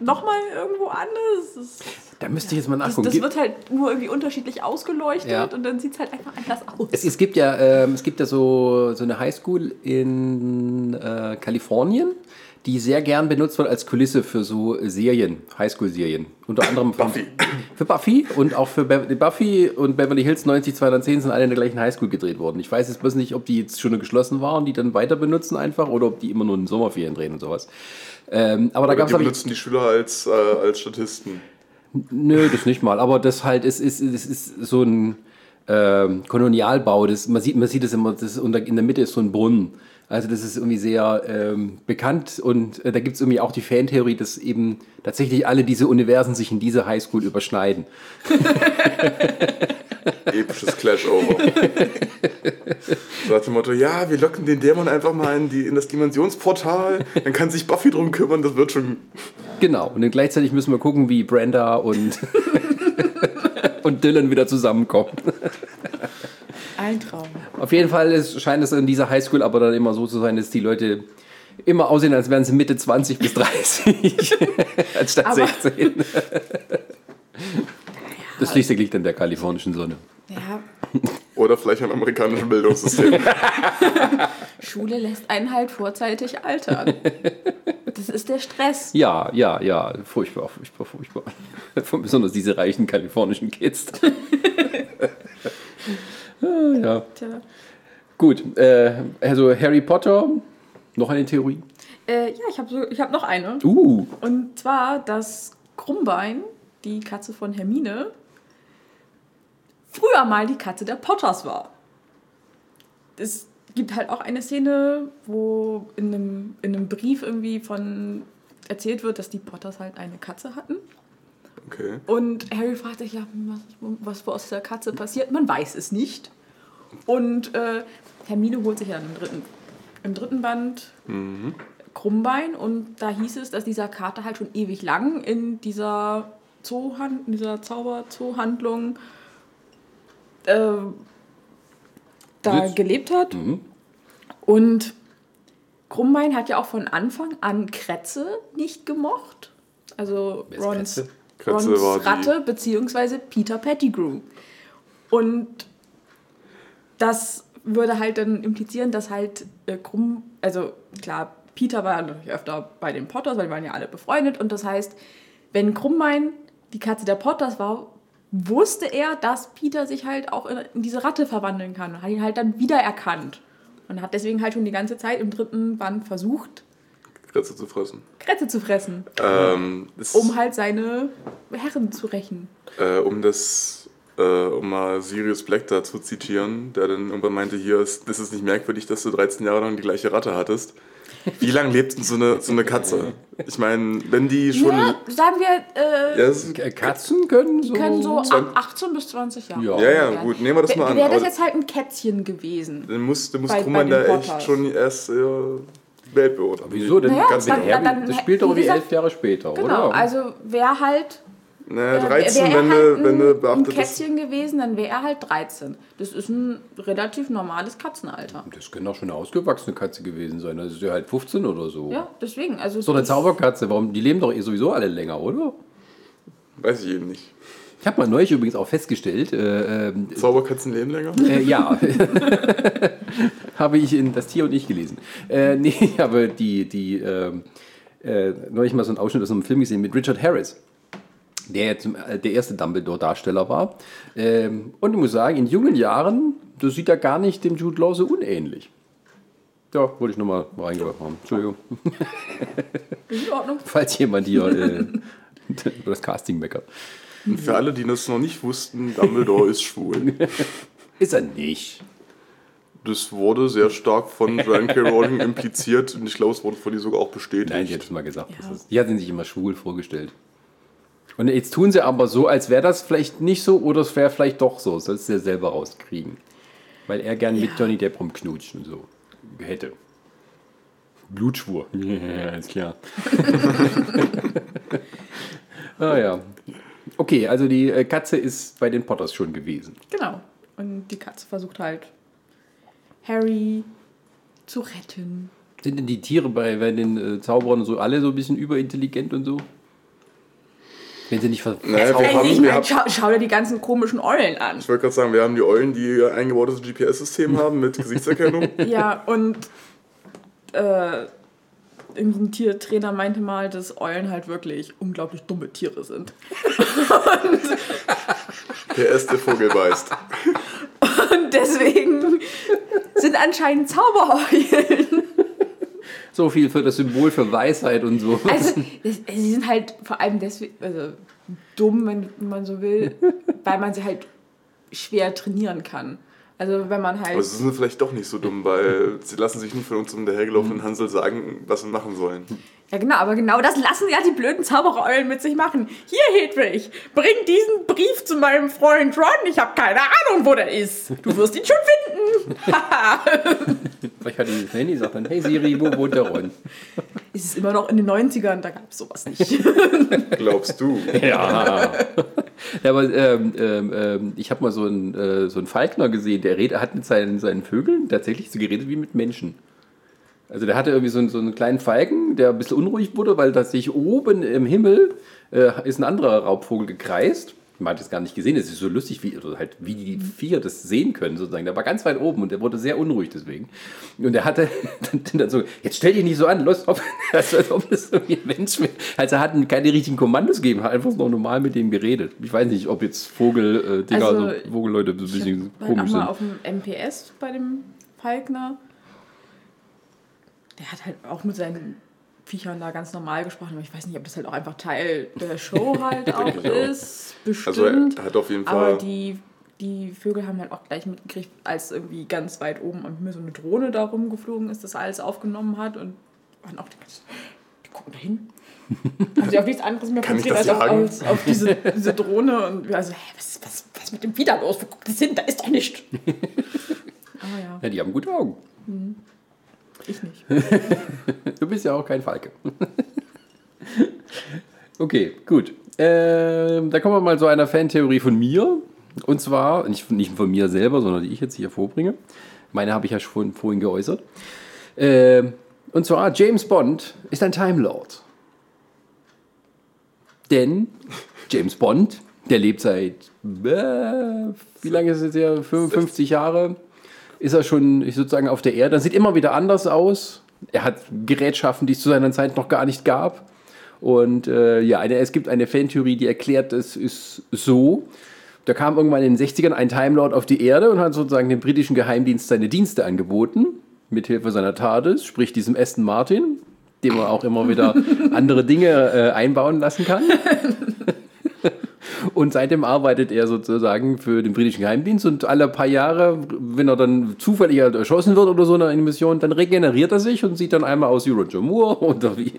mal, noch mal irgendwo anders. Das, Da müsste ich jetzt mal das, nachgucken. das Gibt- wird halt nur irgendwie unterschiedlich ausgeleuchtet Ja. und dann sieht es halt einfach anders aus. Es, es gibt ja, ähm, es gibt ja so, so eine Highschool in äh, Kalifornien, die sehr gern benutzt wird als Kulisse für so Serien, Highschool-Serien. Unter anderem von- Buffy. für Buffy und auch für Be Buffy und Beverly Hills 90210 sind alle in der gleichen Highschool gedreht worden. Ich weiß jetzt bloß nicht, ob die jetzt schon geschlossen waren, die dann weiter benutzen einfach oder ob die immer nur in Sommerferien drehen und sowas. Ähm, aber da Oder gab die es benutzen die Schüler als, äh, als Statisten. Nö, das nicht mal. Aber das halt, es ist, es ist so ein ähm, Kolonialbau. Das, man sieht, man sieht es immer, das ist unter, in der Mitte ist so ein Brunnen. Also das ist irgendwie sehr ähm, bekannt und äh, da gibt es irgendwie auch die Fantheorie, dass eben tatsächlich alle diese Universen sich in dieser Highschool überschneiden. Episches Clash-Over. so nach dem Motto, ja, wir locken den Dämon einfach mal in, die, in das Dimensionsportal, dann kann sich Buffy drum kümmern, das wird schon... Genau. Und dann gleichzeitig müssen wir gucken, wie Brenda und, und Dylan wieder zusammenkommen. Ein Traum. Auf jeden Fall ist, scheint es in dieser Highschool aber dann immer so zu sein, dass die Leute immer aussehen, als wären sie Mitte 20 bis 30, anstatt Aber- 16. Das liegt liegt an der kalifornischen Sonne. Ja, Oder vielleicht am amerikanischen Bildungssystem. Schule lässt einen halt vorzeitig altern. Das ist der Stress. Ja, ja, ja, furchtbar, furchtbar, furchtbar. Besonders diese reichen kalifornischen Kids. Ah, ja, Tja. gut. Äh, also Harry Potter, noch eine Theorie? Äh, ja, ich habe so, ich hab noch eine. Uh, Und zwar, dass Krummbein, die Katze von Hermine, früher mal die Katze der Potters war. Es gibt halt auch eine Szene, wo in einem, in einem Brief irgendwie von erzählt wird, dass die Potters halt eine Katze hatten. Okay. Und Harry fragt sich, ja, was, was aus der Katze passiert. Man weiß es nicht. Und äh, Hermine holt sich dann im dritten, im dritten Band Krummbein. Und da hieß es, dass dieser Kater halt schon ewig lang in dieser Zoohand, in dieser Zauberzoohandlung äh, da Sitzt. gelebt hat. Und Krummbein hat ja auch von Anfang an Kretze nicht gemocht. Also Rons, Kretze? Kretze Rons Ratte beziehungsweise Peter Pettigrew. Und das würde halt dann implizieren, dass halt äh, Krumm, also klar, Peter war natürlich öfter bei den Potters, weil die waren ja alle befreundet. Und das heißt, wenn Krummbein die Katze der Potters war, wusste er, dass Peter sich halt auch in, diese Ratte verwandeln kann. Und hat ihn halt dann wiedererkannt. Und hat deswegen halt schon die ganze Zeit im dritten Band versucht, Kretze zu fressen. Kretze zu fressen, Ähm, um halt seine Herren zu rächen. äh, um das, äh, um mal Sirius Black da zu zitieren, der dann irgendwann meinte, hier ist, das ist nicht merkwürdig, dass du 13 Jahre lang die gleiche Ratte hattest. Wie lange lebt denn so eine, so eine Katze? Ich meine, wenn die schon. Ja, sagen wir, äh, ist, Äh, Katzen können so. können so ab 18 bis 20 Jahre. Ja. ja, ja, gut, nehmen wir das mal an. Wäre das jetzt halt ein Kätzchen gewesen. dann muss, dann muss bei- bei Truman den da echt schon erst äh, Weltbeobachter. Wieso denn? Naja, Ganz dann- der dann- das spielt doch wie elf Jahre später, Genau, oder? also wäre halt. Naja, äh, 13, wär er wenn, halt du, wenn du ein, beachtest, ein Kätzchen gewesen, dann wäre er halt 13. Das ist ein relativ normales Katzenalter. das kann doch schon eine ausgewachsene Katze gewesen sein. Das ist ja halt 15 oder so. Ja, deswegen. Also So eine Zauberkatze, warum? Die leben doch eh sowieso alle länger, oder? Weiß ich eben nicht. Ich habe mal neulich übrigens auch festgestellt, äh, ähm, Zauberkatzen leben länger? Äh, ja. habe ich in Das Tier und ich gelesen. Äh, nee, ich habe die, die ähm, äh, neulich mal so einen Ausschnitt aus einem Film gesehen mit Richard Harris, der jetzt äh, der erste Dumbledore-Darsteller war. Ähm, und ich muss sagen, in jungen Jahren, das sieht er gar nicht dem Jude Law so unähnlich. Ja, wollte ich nochmal reingeworfen haben. Entschuldigung. Ist in Ordnung. Falls jemand hier äh, über das Casting meckert. Und für alle, die das noch nicht wussten, Dumbledore ist schwul. Ist er nicht. Das wurde sehr stark von Joanne K. Rowling impliziert und ich glaube, es wurde von ihr sogar auch bestätigt. Nein, die hat es mal gesagt. Ja. Das ist, die hat ihn sich immer schwul vorgestellt. Und jetzt tun sie aber so, als wäre das vielleicht nicht so oder es wäre vielleicht doch so. Sollst du ja selber rauskriegen. Weil er gern mit Ja. Johnny Depp rumknutschen so hätte. Blutschwur. Ja, ist klar. ah ja. Okay, also die äh, Katze ist bei den Potters schon gewesen. Genau. Und die Katze versucht halt, Harry zu retten. Sind denn die Tiere bei, bei den äh, Zauberern so alle so ein bisschen überintelligent und so? Wenn sie nicht ver Naja, wir haben, ich wir mein, schau, schau dir die ganzen komischen Eulen an. ich wollte gerade sagen, wir haben die Eulen, die ein eingebautes GPS-System haben mit Gesichtserkennung. Ja, und äh, irgendein Tiertrainer meinte mal, dass Eulen halt wirklich unglaublich dumme Tiere sind. Der erste Vogel beißt. Und deswegen sind anscheinend Zaubereulen. So viel für das Symbol für Weisheit und so. Also, das, sie sind halt vor allem deswegen also, dumm, wenn man so will, weil man sie halt schwer trainieren kann. Also, wenn man halt. Aber sie sind vielleicht doch nicht so dumm, weil sie lassen sich nicht von uns um dahergelaufenen Hansel sagen, was wir machen sollen. Ja, genau, aber genau das lassen ja die blöden Zaubereulen mit sich machen. Hier, Hedwig, bring diesen Brief zu meinem Freund Ron. Ich habe keine Ahnung, wo der ist. Du wirst ihn schon finden. Vielleicht hat die das Handy gesagt dann, hey Siri, wo wohnt der Ron? es ist immer noch in den 90ern, da gab es sowas nicht. Glaubst du? Ja. ja aber ähm, ähm, ähm, ich habe mal so einen, äh, so einen Falkner gesehen, der red, hat mit seinen, seinen Vögeln tatsächlich so geredet wie mit Menschen. Also der hatte irgendwie so einen, so einen kleinen Falken, der ein bisschen unruhig wurde, weil tatsächlich oben im Himmel äh, ist ein anderer Raubvogel gekreist. Man hat es gar nicht gesehen, es ist so lustig, wie, oder halt, wie die Viecher das sehen können, sozusagen. Der war ganz weit oben und der wurde sehr unruhig deswegen. Und der hatte dann, dann so, jetzt stell dich nicht so an, los, auf, also, als ob das irgendwie ein Mensch wäre. Also er hat keine richtigen Kommandos gegeben, hat einfach noch normal mit dem geredet. Ich weiß nicht, ob jetzt Vogel, äh, Dinger, Also, so Vogelleute so ein bisschen Ich war komisch sind. auf dem MPS bei dem Falkner. Der hat halt auch mit seinen Viechern da ganz normal gesprochen, aber ich weiß nicht, ob das halt auch einfach Teil der Show halt auch ist. Bestimmt. Also er hat auf jeden Aber Fall. die, die Vögel haben halt auch gleich mitgekriegt, als irgendwie ganz weit oben am Himmel so eine Drohne da rumgeflogen ist, das alles aufgenommen hat und waren auch die, die gucken da hin. Haben sie auf nichts anderes mehr konzentriert als auf, als auf diese, diese Drohne und wir also, hä, was, was, was ist mit dem wieder los? Wo guckt das hin? Da ist doch nicht. Aber ja, Ja, die haben gute Augen. Ich nicht. Du bist ja auch kein Falke. okay, gut. Ähm, da kommen wir mal zu einer Fantheorie von mir. Und zwar, nicht, nicht von mir selber, sondern die ich jetzt hier vorbringe. Meine habe ich ja schon vorhin geäußert. Ähm, und zwar, James Bond ist ein Time Lord. Denn James Bond, der lebt seit, äh, wie lange ist es jetzt? 55 Jahre ist er schon sozusagen auf der Erde. Das sieht immer wieder anders aus. Er hat Gerätschaften, die es zu seiner Zeit noch gar nicht gab. Und äh, ja, eine, es gibt eine Fantheorie, die erklärt, es ist so. Da kam irgendwann in den 60ern ein Time Lord auf die Erde und hat sozusagen dem britischen Geheimdienst seine Dienste angeboten. Mithilfe seiner TARDIS, sprich diesem Aston Martin, dem man auch immer wieder andere Dinge äh, einbauen lassen kann. Und seitdem arbeitet er sozusagen für den britischen Geheimdienst und alle paar Jahre, wenn er dann zufällig halt erschossen wird oder so in einer Mission, dann regeneriert er sich und sieht dann einmal aus wie Roger Moore oder wie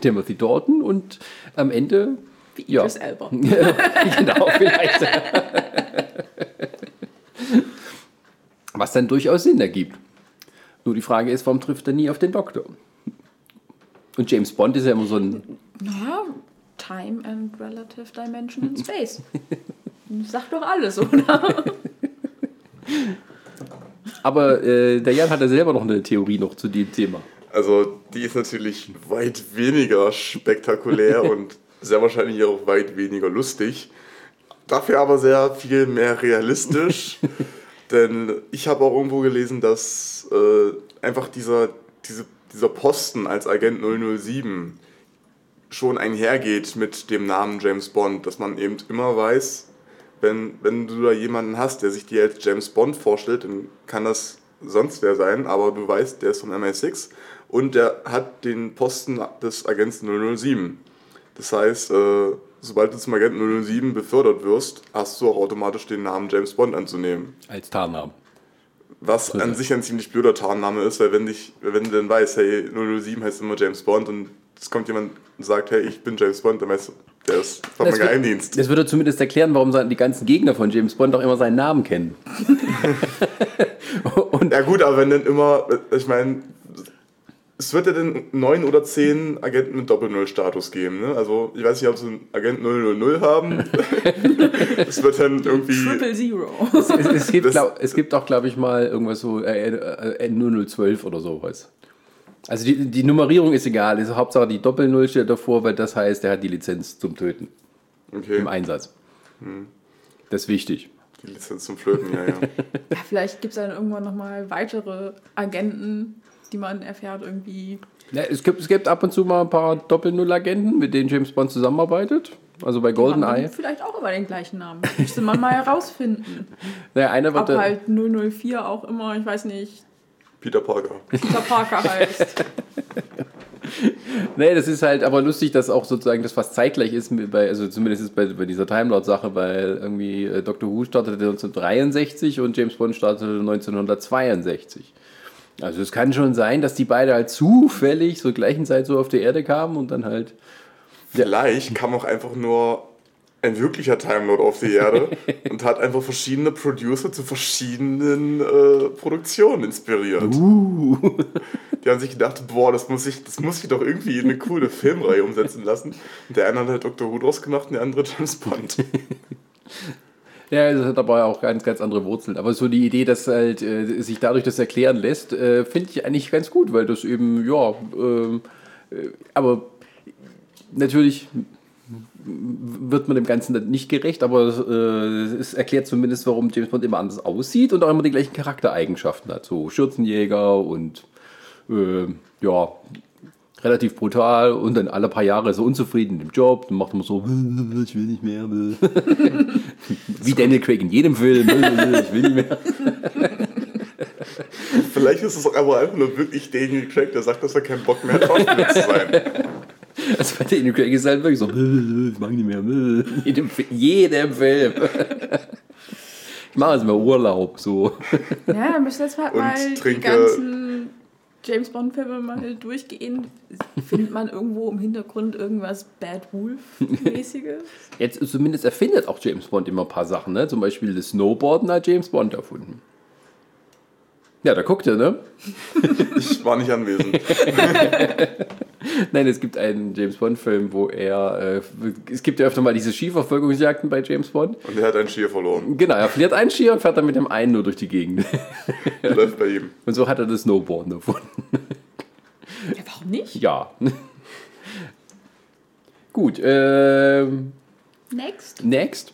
Timothy Dalton und am Ende. Wie Idris Elba. genau, vielleicht. Was dann durchaus Sinn ergibt. Nur die Frage ist, warum trifft er nie auf den Doktor? Und James Bond ist ja immer so ein. Na, Time and Relative Dimension in Space. Sagt doch alles, oder? Aber äh, der Jan hat ja selber noch eine Theorie noch zu dem Thema. Also, die ist natürlich weit weniger spektakulär und sehr wahrscheinlich auch weit weniger lustig. Dafür aber sehr viel mehr realistisch. Denn ich habe auch irgendwo gelesen, dass äh, einfach dieser, diese, dieser Posten als Agent 007 schon einhergeht mit dem Namen James Bond, dass man eben immer weiß, wenn, wenn du da jemanden hast, der sich dir als James Bond vorstellt, dann kann das sonst wer sein, aber du weißt, der ist von MI6 und der hat den Posten des Agenten 007. Das heißt, äh, sobald du zum Agenten 007 befördert wirst, hast du auch automatisch den Namen James Bond anzunehmen. Als Tarnnamen. Was an sich ein ziemlich blöder Tarnname ist, weil wenn, dich, wenn du dann weißt, hey, 007 heißt immer James Bond und es kommt jemand und sagt, hey, ich bin James Bond, dann weißt du, der ist von meinem wird- Geheimdienst. Das würde zumindest erklären, warum die ganzen Gegner von James Bond auch immer seinen Namen kennen. und Ja gut, aber wenn dann immer, ich meine, es wird ja dann neun oder zehn Agenten mit Doppel-Null-Status geben. Ne? Also ich weiß nicht, ob sie einen Agent 000 haben. Es wird dann irgendwie... Triple Zero. es, es, gibt, Das- glaub, es gibt auch, glaube ich, mal irgendwas so äh, äh, 0012 oder sowas. Also die, die Nummerierung ist egal. Ist Hauptsache die Doppel-Null steht davor, weil das heißt, er hat die Lizenz zum Töten Okay, im Einsatz. Das ist wichtig. die Lizenz zum Flöten, ja, ja. Ja, vielleicht gibt es dann irgendwann nochmal weitere Agenten, die man erfährt irgendwie. Ja, es, gibt, es gibt ab und zu mal ein paar Doppel-Null-Agenten, mit denen James Bond zusammenarbeitet. Also bei GoldenEye. vielleicht auch immer den gleichen Namen. Müsste man mal herausfinden. Naja, einer wird Ob halt 004 auch immer, ich weiß nicht, Peter Parker. Peter Parker heißt. Nee, das ist halt aber lustig, dass auch sozusagen das fast zeitgleich ist, bei, also zumindest ist bei, bei dieser Timelord-Sache, weil irgendwie äh, Doctor Who startete 1963 und James Bond startete 1962. Also es kann schon sein, dass die beide halt zufällig zur gleichen Zeit so auf der Erde kamen und dann halt. Vielleicht kam auch einfach nur ein wirklicher Timelord auf die Erde und hat einfach verschiedene Producer zu verschiedenen äh, Produktionen inspiriert. Die haben sich gedacht, boah, das muss, ich, das muss ich doch irgendwie in eine coole Filmreihe umsetzen lassen. Und der eine hat halt Dr. Who draus gemacht und der andere James Bond. Ja, das hat aber auch ganz, ganz andere Wurzeln. Aber so die Idee, dass halt äh, sich dadurch das erklären lässt, äh, finde ich eigentlich ganz gut, weil das eben, ja, ähm, äh, aber natürlich wird man dem Ganzen dann nicht gerecht, aber äh, es erklärt zumindest, warum James Bond immer anders aussieht und auch immer die gleichen Charaktereigenschaften hat. So Schürzenjäger und äh, ja, relativ brutal und dann alle paar Jahre so unzufrieden im Job, dann macht man so, ich will nicht mehr. Wie Daniel Craig in jedem Film, ich will nicht mehr. Vielleicht ist es auch aber einfach nur wirklich Daniel Craig, der sagt, dass er keinen Bock mehr hat, zu sein. Also bei Daniel Craig ist halt wirklich so, ich mag nicht mehr. In jedem, jedem Film. Ich mache jetzt mal Urlaub, so. Ja, dann müssen wir jetzt mal, Und mal die trinke- ganzen James Bond-Filme mal durchgehen. Findet man irgendwo im Hintergrund irgendwas Bad Wolf-mäßiges? Jetzt zumindest erfindet auch James Bond immer ein paar Sachen, ne? Zum Beispiel das Snowboarden hat James Bond erfunden. Ja, da guckt ihr, ne? Ich war nicht anwesend. Nein, es gibt einen James Bond-Film, wo er. Äh, es gibt ja öfter mal diese Skiverfolgungsjagden bei James Bond. Und er hat einen Skier verloren. Genau, er verliert einen Skier und fährt dann mit dem einen nur durch die Gegend. Läuft bei ihm. Und so hat er das Snowboarden erfunden. Ja, warum nicht? Ja. Gut, ähm, Next. next.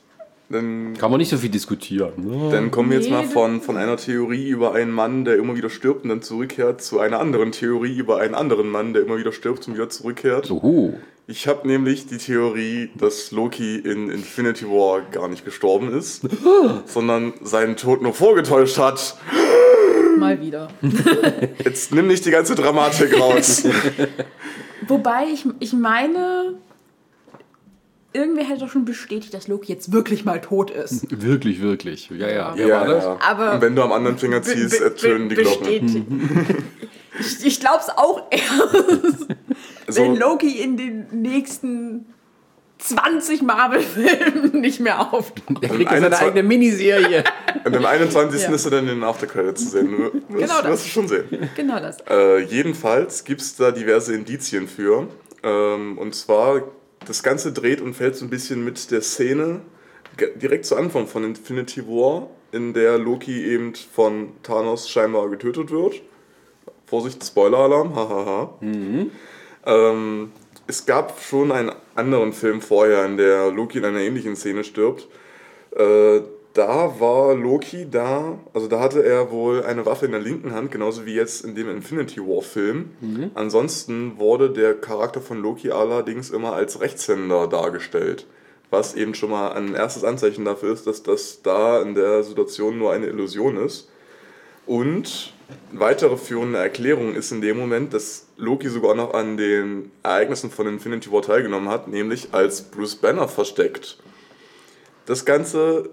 Dann, Kann man nicht so viel diskutieren. Ne? dann kommen wir jetzt mal von, von einer Theorie über einen Mann, der immer wieder stirbt und dann zurückkehrt, zu einer anderen Theorie über einen anderen Mann, der immer wieder stirbt und wieder zurückkehrt. Oho. Ich habe nämlich die Theorie, dass Loki in Infinity War gar nicht gestorben ist, sondern seinen Tod nur vorgetäuscht hat. Mal wieder. Jetzt nimm nicht die ganze Dramatik raus. Wobei ich, ich meine, irgendwer hätte doch schon bestätigt, dass Loki jetzt wirklich mal tot ist. Wirklich, wirklich. Ja, ja. Ja, war das? ja. Aber- Und wenn du am anderen Finger ziehst, ertönen die Glocken. ich ich glaube es auch erst, Also, wenn Loki in den nächsten 20 Marvel-Filmen nicht mehr auftaucht. Der kriegt ja seine 21 eigene Miniserie. und am 21. Ja. ist er dann in den Aftercredits zu sehen. Du wirst, Genau das. wirst du schon sehen. Genau das. Äh, jedenfalls gibt es da diverse Indizien für. Ähm, und zwar, das Ganze dreht und fällt so ein bisschen mit der Szene direkt zu Anfang von Infinity War, in der Loki eben von Thanos scheinbar getötet wird. Vorsicht, Spoiler-Alarm, hahaha. Ähm, es gab schon einen anderen Film vorher, in der Loki in einer ähnlichen Szene stirbt. Äh, da war Loki da, also da hatte er wohl eine Waffe in der linken Hand, genauso wie jetzt in dem Infinity War Film. Ansonsten wurde der Charakter von Loki allerdings immer als Rechtshänder dargestellt. Was eben schon mal ein erstes Anzeichen dafür ist, dass das da in der Situation nur eine Illusion ist. Und weitere führende Erklärung ist in dem Moment, dass Loki sogar noch an den Ereignissen von Infinity War teilgenommen hat, nämlich als Bruce Banner versteckt. Das Ganze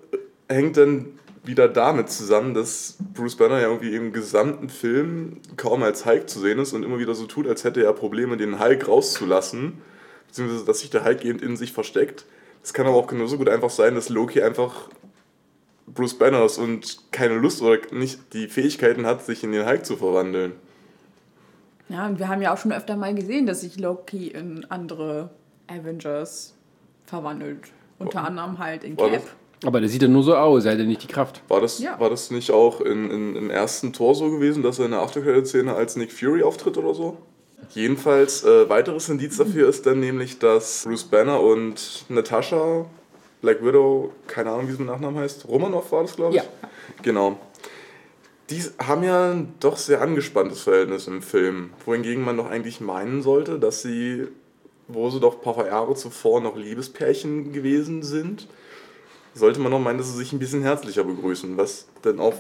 hängt dann wieder damit zusammen, dass Bruce Banner ja irgendwie im gesamten Film kaum als Hulk zu sehen ist und immer wieder so tut, als hätte er Probleme, den Hulk rauszulassen, beziehungsweise dass sich der Hulk eben in sich versteckt. Es kann aber auch genauso gut einfach sein, dass Loki einfach Bruce Banner ist und keine Lust oder nicht die Fähigkeiten hat, sich in den Hulk zu verwandeln. Ja, und wir haben ja auch schon öfter mal gesehen, dass sich Loki in andere Avengers verwandelt. Unter anderem halt in Cap. Aber der sieht ja nur so aus, er hat ja nicht die Kraft. War das, Ja. war das nicht auch in, in, im ersten Tor so gewesen, dass er in der Aftercredit-Szene als Nick Fury auftritt oder so? Jedenfalls, äh, weiteres Indiz dafür ist dann nämlich, dass Bruce Banner und Natasha, Black Widow, keine Ahnung, wie sie mit Nachnamen heißt, Romanov war das, glaube ich? Ja. Genau. Die haben ja ein doch sehr angespanntes Verhältnis im Film, wohingegen man doch eigentlich meinen sollte, dass sie, wo sie doch ein paar Jahre zuvor noch Liebespärchen gewesen sind, sollte man noch meinen, dass sie sich ein bisschen herzlicher begrüßen. Was dann auch,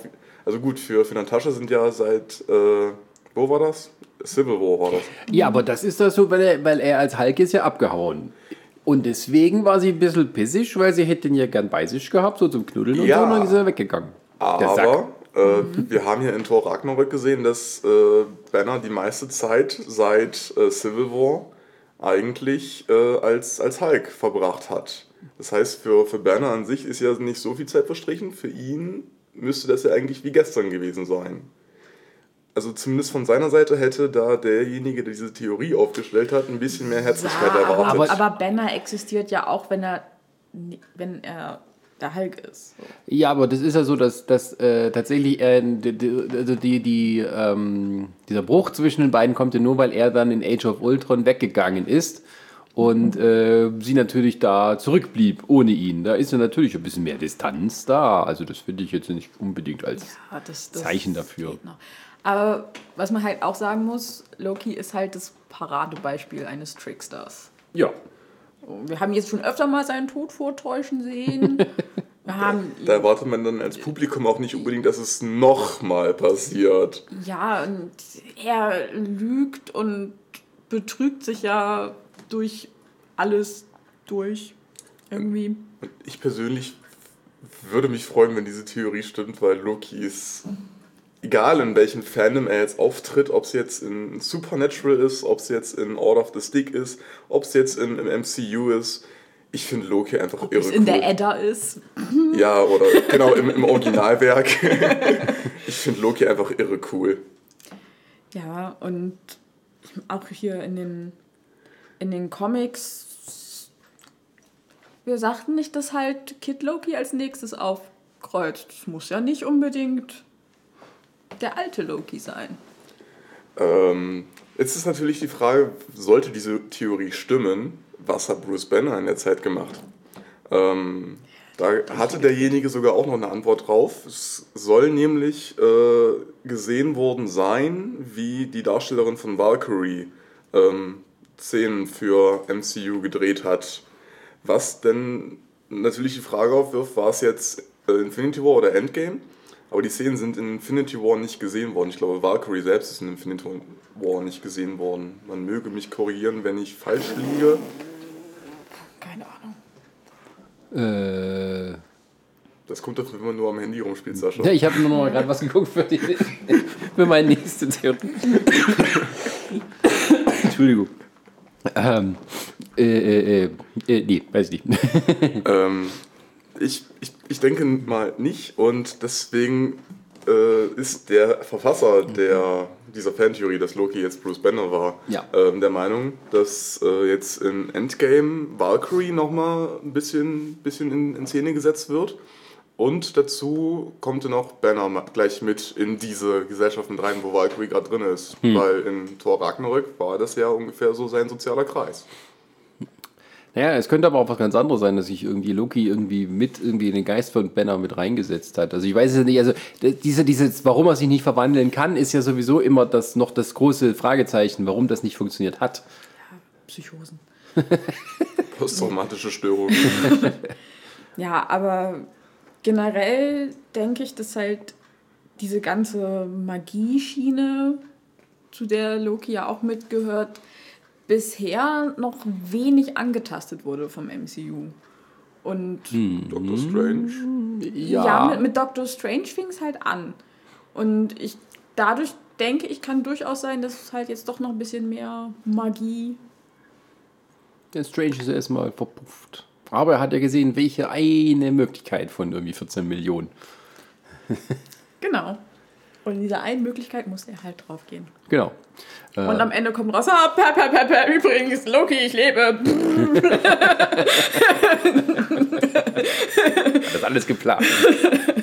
also gut, für, für Natascha sind ja seit, äh, wo war das? Civil War war das. Ja, aber das ist das so, weil er, weil er als Hulk ist ja abgehauen. Und deswegen war sie ein bisschen pissig, weil sie hätte ihn ja gern bei sich gehabt, so zum Knuddeln und Ja. so, und dann ist er weggegangen. Aber äh, wir haben hier in Thor Ragnarök gesehen, dass äh, Banner die meiste Zeit seit äh, Civil War eigentlich äh, als, als Hulk verbracht hat. Das heißt, für, für Banner an sich ist ja nicht so viel Zeit verstrichen. Für ihn müsste das ja eigentlich wie gestern gewesen sein. Also zumindest von seiner Seite hätte da derjenige, der diese Theorie aufgestellt hat, ein bisschen mehr Herzlichkeit Ja, aber, erwartet. aber Banner existiert ja auch, wenn er, wenn er der Hulk ist. So. Ja, aber das ist ja so, dass, dass äh, tatsächlich äh, die, die, also die, die, ähm, dieser Bruch zwischen den beiden kommt ja nur, weil er dann in Age of Ultron weggegangen ist und äh, sie natürlich da zurückblieb ohne ihn. Da ist ja natürlich ein bisschen mehr Distanz da. Also das finde ich jetzt nicht unbedingt als... Ja, das, das Zeichen dafür. Aber was man halt auch sagen muss, Loki ist halt das Paradebeispiel eines Tricksters. Ja. Wir haben jetzt schon öfter mal seinen Tod vortäuschen sehen. Wir haben da erwartet man dann als Publikum auch nicht unbedingt, dass es nochmal passiert. Ja, und er lügt und betrügt sich ja durch alles durch. Irgendwie. Ich persönlich würde mich freuen, wenn diese Theorie stimmt, weil Loki ist, egal in welchem Fandom er jetzt auftritt, ob es jetzt in Supernatural ist, ob es jetzt in Order of the Stick ist, ob es jetzt in, im MCU ist, ich finde Loki einfach Ob irre es cool. in der Edda ist. ja, oder genau im, im Originalwerk. ich finde Loki einfach irre cool. Ja, und auch hier in den, in den Comics. Wir sagten nicht, dass halt Kid Loki als nächstes aufkreuzt. Das muss ja nicht unbedingt der alte Loki sein. Ähm, jetzt ist natürlich die Frage, sollte diese Theorie stimmen, was hat Bruce Banner in der Zeit gemacht? Ähm, da hatte derjenige sogar auch noch eine Antwort drauf. Es soll nämlich äh, gesehen worden sein, wie die Darstellerin von Valkyrie ähm, Szenen für MCU gedreht hat. Was denn natürlich die Frage aufwirft, war es jetzt äh, Infinity War oder Endgame? Aber die Szenen sind in Infinity War nicht gesehen worden. Ich glaube, Valkyrie selbst ist in Infinity War nicht gesehen worden. Man möge mich korrigieren, wenn ich falsch liege. Keine Ahnung. Äh, Das kommt doch, wenn man nur am Handy rumspielt, Sascha. ja, ich habe nur noch mal gerade was geguckt für, die, für meine nächste Theorie. Entschuldigung. Ähm, äh, äh, äh, äh, nee, weiß ich nicht. Ähm, ich, ich, ich denke mal nicht und deswegen äh, ist der Verfasser der, dieser Fantheorie, dass Loki jetzt Bruce Banner war, Ja. ähm, der Meinung, dass äh, jetzt in Endgame Valkyrie nochmal ein bisschen, bisschen in, in Szene gesetzt wird. Und dazu kommt dann auch Banner gleich mit in diese Gesellschaft mit rein, wo Valkyrie gerade drin ist. Weil in Thor Ragnarök war das ja ungefähr so sein sozialer Kreis. Naja, es könnte aber auch was ganz anderes sein, dass sich irgendwie Loki irgendwie mit irgendwie in den Geist von Banner mit reingesetzt hat. Also ich weiß es nicht, also diese, dieses, warum er sich nicht verwandeln kann, ist ja sowieso immer das noch das große Fragezeichen, warum das nicht funktioniert hat. Psychosen. Posttraumatische Störung. Ja, aber generell denke ich, dass halt diese ganze Magieschiene, zu der Loki ja auch mitgehört, bisher noch wenig angetastet wurde vom MCU. Und Doctor Strange. ja, mit, mit Doctor Strange fing es halt an. Und ich dadurch denke ich, kann durchaus sein, dass es halt jetzt doch noch ein bisschen mehr Magie. Der Strange ist erstmal verpufft. Aber er hat ja gesehen, welche eine Möglichkeit von irgendwie 14 Millionen. Genau. Und in dieser einen Möglichkeit muss er halt drauf gehen. Genau. Und am Ende kommt raus, ah, per, per, per, per, übrigens, Loki, ich lebe. Das ist alles geplant.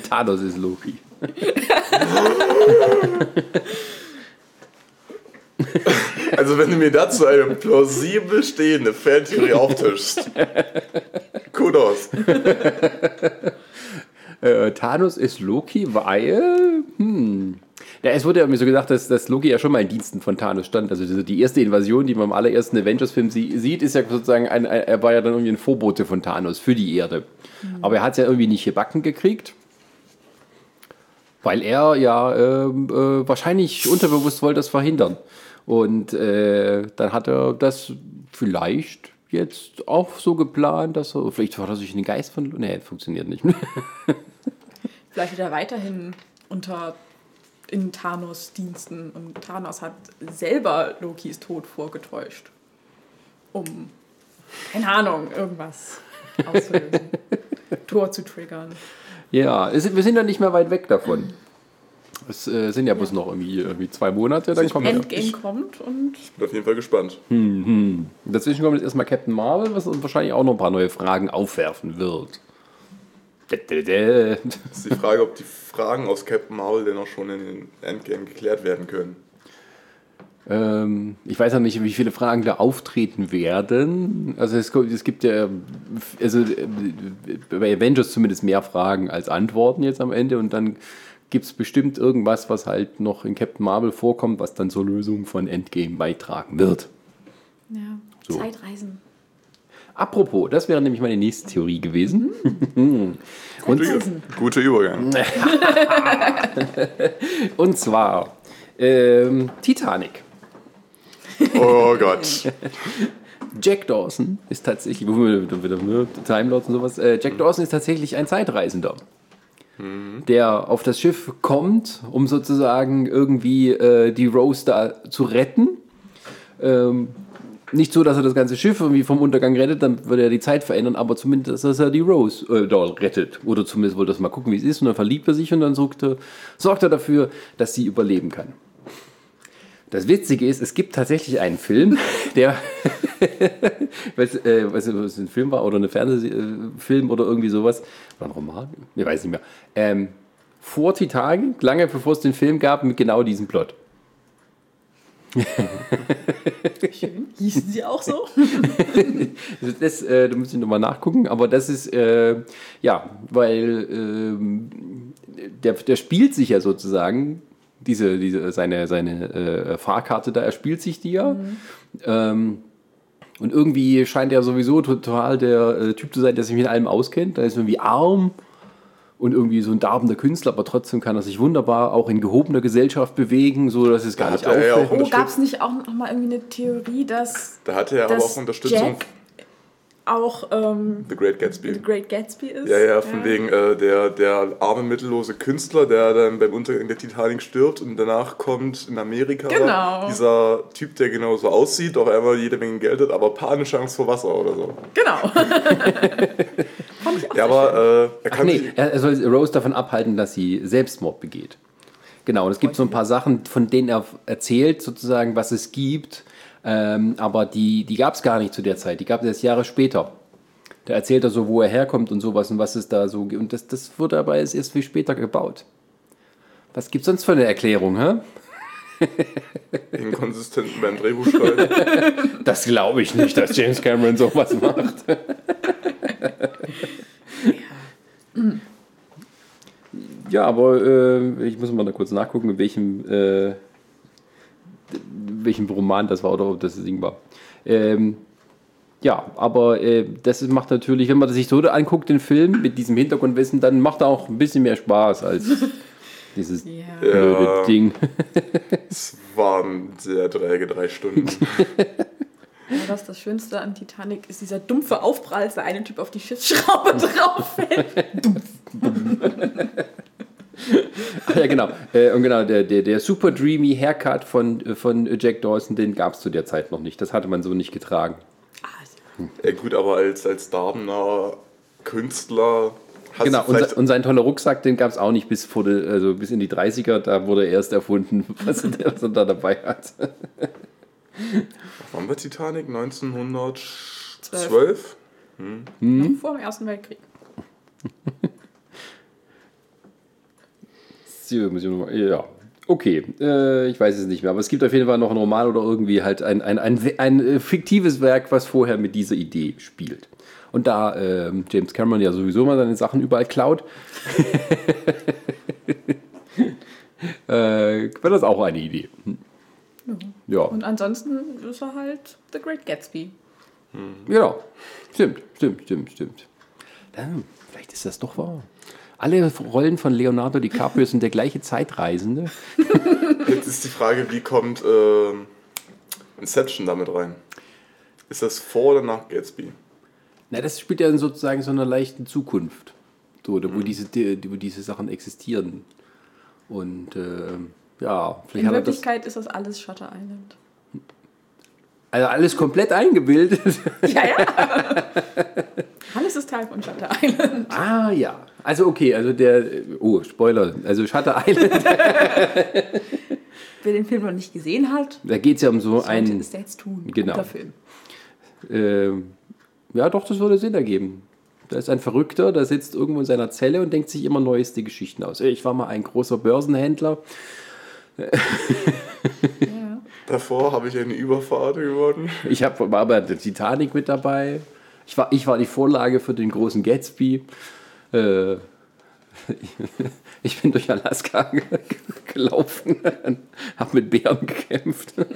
Thanos ist Loki. Also wenn du mir dazu eine plausibel stehende Fantheorie auftischst. Kudos. Äh, Thanos ist Loki, weil. Hm. Ja, es wurde ja irgendwie so gesagt, dass, dass Loki ja schon mal in Diensten von Thanos stand. Also diese, die erste Invasion, die man im allerersten Avengers-Film sie, sieht, ist ja sozusagen, ein, ein, er war ja dann irgendwie ein Vorbote von Thanos für die Erde. Aber er hat es ja irgendwie nicht gebacken gekriegt. Weil er ja ähm, äh, wahrscheinlich unterbewusst wollte das verhindern. Und äh, dann hat er das vielleicht jetzt auch so geplant, dass er, vielleicht war er sich in den Geist von, nee, funktioniert nicht. Vielleicht wird er weiterhin unter in Thanos Diensten und Thanos hat selber Lokis Tod vorgetäuscht. Um, keine Ahnung, irgendwas auszulösen. Tor zu triggern. Ja, wir sind ja nicht mehr weit weg davon. Es äh, sind ja bloß noch irgendwie, irgendwie zwei Monate, dann kommen wir. Endgame kommt und Bin auf jeden Fall gespannt. Dazwischen kommt jetzt erstmal Captain Marvel, was uns wahrscheinlich auch noch ein paar neue Fragen aufwerfen wird. Es ist die Frage, ob die Fragen aus Captain Marvel denn auch schon in den Endgame geklärt werden können. Ähm, ich weiß ja nicht, wie viele Fragen da auftreten werden. Also es, kommt- es gibt ja also äh, bei Avengers zumindest mehr Fragen als Antworten jetzt am Ende und dann gibt es bestimmt irgendwas, was halt noch in Captain Marvel vorkommt, was dann zur Lösung von Endgame beitragen wird. ja, So. Zeitreisen. Apropos, das wäre nämlich meine nächste Theorie gewesen. Und, Zeitreisen. Guter Übergang. und zwar ähm, Titanic. Oh Gott. Jack Dawson ist tatsächlich, Time Lords und sowas, äh, Jack Dawson ist tatsächlich ein Zeitreisender, der auf das Schiff kommt, um sozusagen irgendwie äh, die Rose da zu retten. Ähm, nicht so, dass er das ganze Schiff irgendwie vom Untergang rettet, dann würde er die Zeit verändern, aber zumindest, dass er die Rose äh, da rettet. Oder zumindest wollte er mal gucken, wie es ist, und dann verliebt er sich und dann sorgt er, sorgt er dafür, dass sie überleben kann. Das Witzige ist, es gibt tatsächlich einen Film, der, weiß, äh, weiß nicht, ob es ein Film war oder ein Fernsehfilm oder irgendwie sowas, oder ein Roman, ich weiß nicht mehr, ähm, vor Titanic, lange bevor es den Film gab, mit genau diesem Plot. Schön. Hießen sie auch so? Also Das, äh, da muss ich nochmal nachgucken, aber das ist, äh, ja, weil ähm, der, der spielt sich ja sozusagen, diese, diese, seine, seine äh, Fahrkarte da, er spielt sich die ja. Ähm, und irgendwie scheint er sowieso total der äh, Typ zu sein, der sich mit allem auskennt. Da ist irgendwie arm und irgendwie so ein darbender Künstler, aber trotzdem kann er sich wunderbar auch in gehobener Gesellschaft bewegen, so dass es gar Da nicht ja auffällt. auch- Oh, gab es nicht auch noch mal irgendwie eine Theorie, dass, Da hatte er aber auch Unterstützung. Jack auch ähm, The Great Gatsby. The Great Gatsby ist. Ja, ja, von wegen äh, der, der arme, mittellose Künstler, der dann beim Untergang der Titanic stirbt und danach kommt in Amerika Genau. dieser Typ, der genauso aussieht, auch einmal jede Menge Geld hat, aber panische Angst vor Wasser oder so. Genau. Fand ich auch Ja, aber äh, er Ach kann nee, sich- er er soll Rose davon abhalten, dass sie Selbstmord begeht. Genau, und es gibt so ein paar Sachen, von denen er erzählt, sozusagen, was es gibt. Ähm, aber die, die gab es gar nicht zu der Zeit. Die gab es erst Jahre später. Da erzählt er so, wo er herkommt und sowas und was es da so gibt. Und das, das wurde aber erst, erst viel später gebaut. Was gibt es sonst für eine Erklärung, hä? Inkonsistenten beim Drehbuch schreiben. Das glaube ich nicht, dass James Cameron sowas macht. Ja, aber äh, ich muss mal da kurz nachgucken, in welchem, äh, welchem Roman das war oder ob das Ding war. Ähm, ja, aber äh, das macht natürlich, wenn man sich so anguckt, den Film mit diesem Hintergrundwissen, dann macht er auch ein bisschen mehr Spaß als dieses Ja. Ding. Es waren sehr träge drei Stunden. Ja, das, das Schönste an Titanic ist dieser dumpfe Aufprall, als der eine Typ auf die Schiffsschraube drauf fällt. Ja, genau. Äh, und genau, der, der, der super dreamy Haircut von, äh, von Jack Dawson, den gab es zu der Zeit noch nicht. Das hatte man so nicht getragen. ja, gut, aber als, als darbener Künstler hast Genau, du und, und sein toller Rucksack, den gab es auch nicht bis, vor die, also bis in die 30er. Da wurde er erst erfunden, was er, was er da dabei hat. Wann war Titanic? 1912? Noch vor dem Ersten Weltkrieg. Mal- Ja, okay. Äh, ich weiß es nicht mehr. Aber es gibt auf jeden Fall noch einen Roman oder irgendwie halt ein, ein, ein, ein, äh, fiktives Werk, was vorher mit dieser Idee spielt. Und da ähm, James Cameron ja sowieso mal seine Sachen überall klaut, äh, wäre das auch eine Idee. Ja, Und ansonsten ist er halt The Great Gatsby. genau. Stimmt, stimmt, stimmt, stimmt. Dann, vielleicht ist das doch wahr. Alle Rollen von Leonardo DiCaprio sind der gleiche Zeitreisende. Jetzt ist die Frage, wie kommt ähm, Inception damit rein? Ist das vor oder nach Gatsby? Na, das spielt ja in sozusagen so einer leichten Zukunft. So, wo, diese, die, wo diese Sachen existieren. Und ähm, ja, vielleicht In hat er das. Wirklichkeit ist das alles Shutter Island. Also alles komplett eingebildet. Ja, ja. alles ist Teil von Shutter Island. ah, ja. Also, okay, also der. Oh, Spoiler. Also Shutter Island, Wer den Film noch nicht gesehen hat, da geht es ja um so sollte ein. es jetzt tun. Genau. Guter Film. Ähm, ja, doch, das würde Sinn ergeben. Da ist ein Verrückter, der sitzt irgendwo in seiner Zelle und denkt sich immer neueste Geschichten aus. Ich war mal ein großer Börsenhändler. Ja. Davor habe ich eine Überfahrt geworden. Ich hab, war bei der Titanic mit dabei. Ich war, ich war die Vorlage für den großen Gatsby. Äh, ich bin durch Alaska ge- gelaufen, habe mit Bären gekämpft. Dann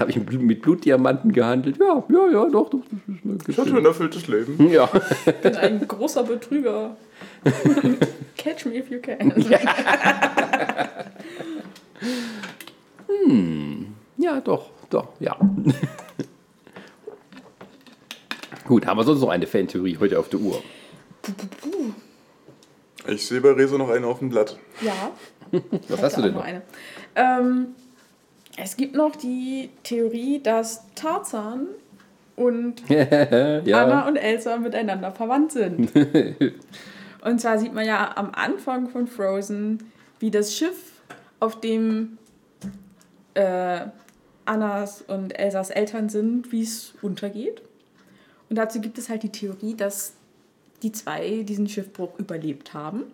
habe ich mit Blut- mit Blutdiamanten gehandelt. Ja, ja, ja, doch, doch. Das ist eine Ich hatte ein erfülltes Leben. Ja. Ich bin ein großer Betrüger. Catch me if you can. ja, doch, doch, ja. Gut, haben wir sonst noch eine Fantheorie heute auf der Uhr? Ich sehe bei Rezo noch einen auf dem Blatt. Ja. Was hast du denn noch? Eine. Ähm, es gibt noch die Theorie, dass Tarzan und Anna ja. und Elsa miteinander verwandt sind. und zwar sieht man ja am Anfang von Frozen, wie das Schiff, auf dem äh, Annas und Elsas Eltern sind, wie es untergeht. Und dazu gibt es halt die Theorie, dass die zwei diesen Schiffbruch überlebt haben.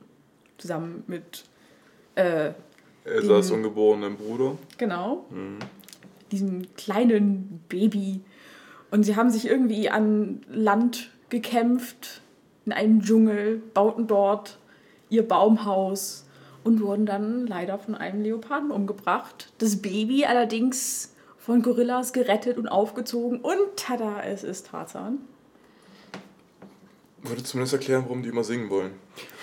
Zusammen mit, äh, Elsas ungeborenen Bruder. genau, diesem kleinen Baby. Und sie haben sich irgendwie an Land gekämpft, in einem Dschungel, bauten dort ihr Baumhaus und wurden dann leider von einem Leoparden umgebracht. Das Baby allerdings von Gorillas gerettet und aufgezogen und tada, es ist Tarzan. Würde zumindest erklären, warum die immer singen wollen.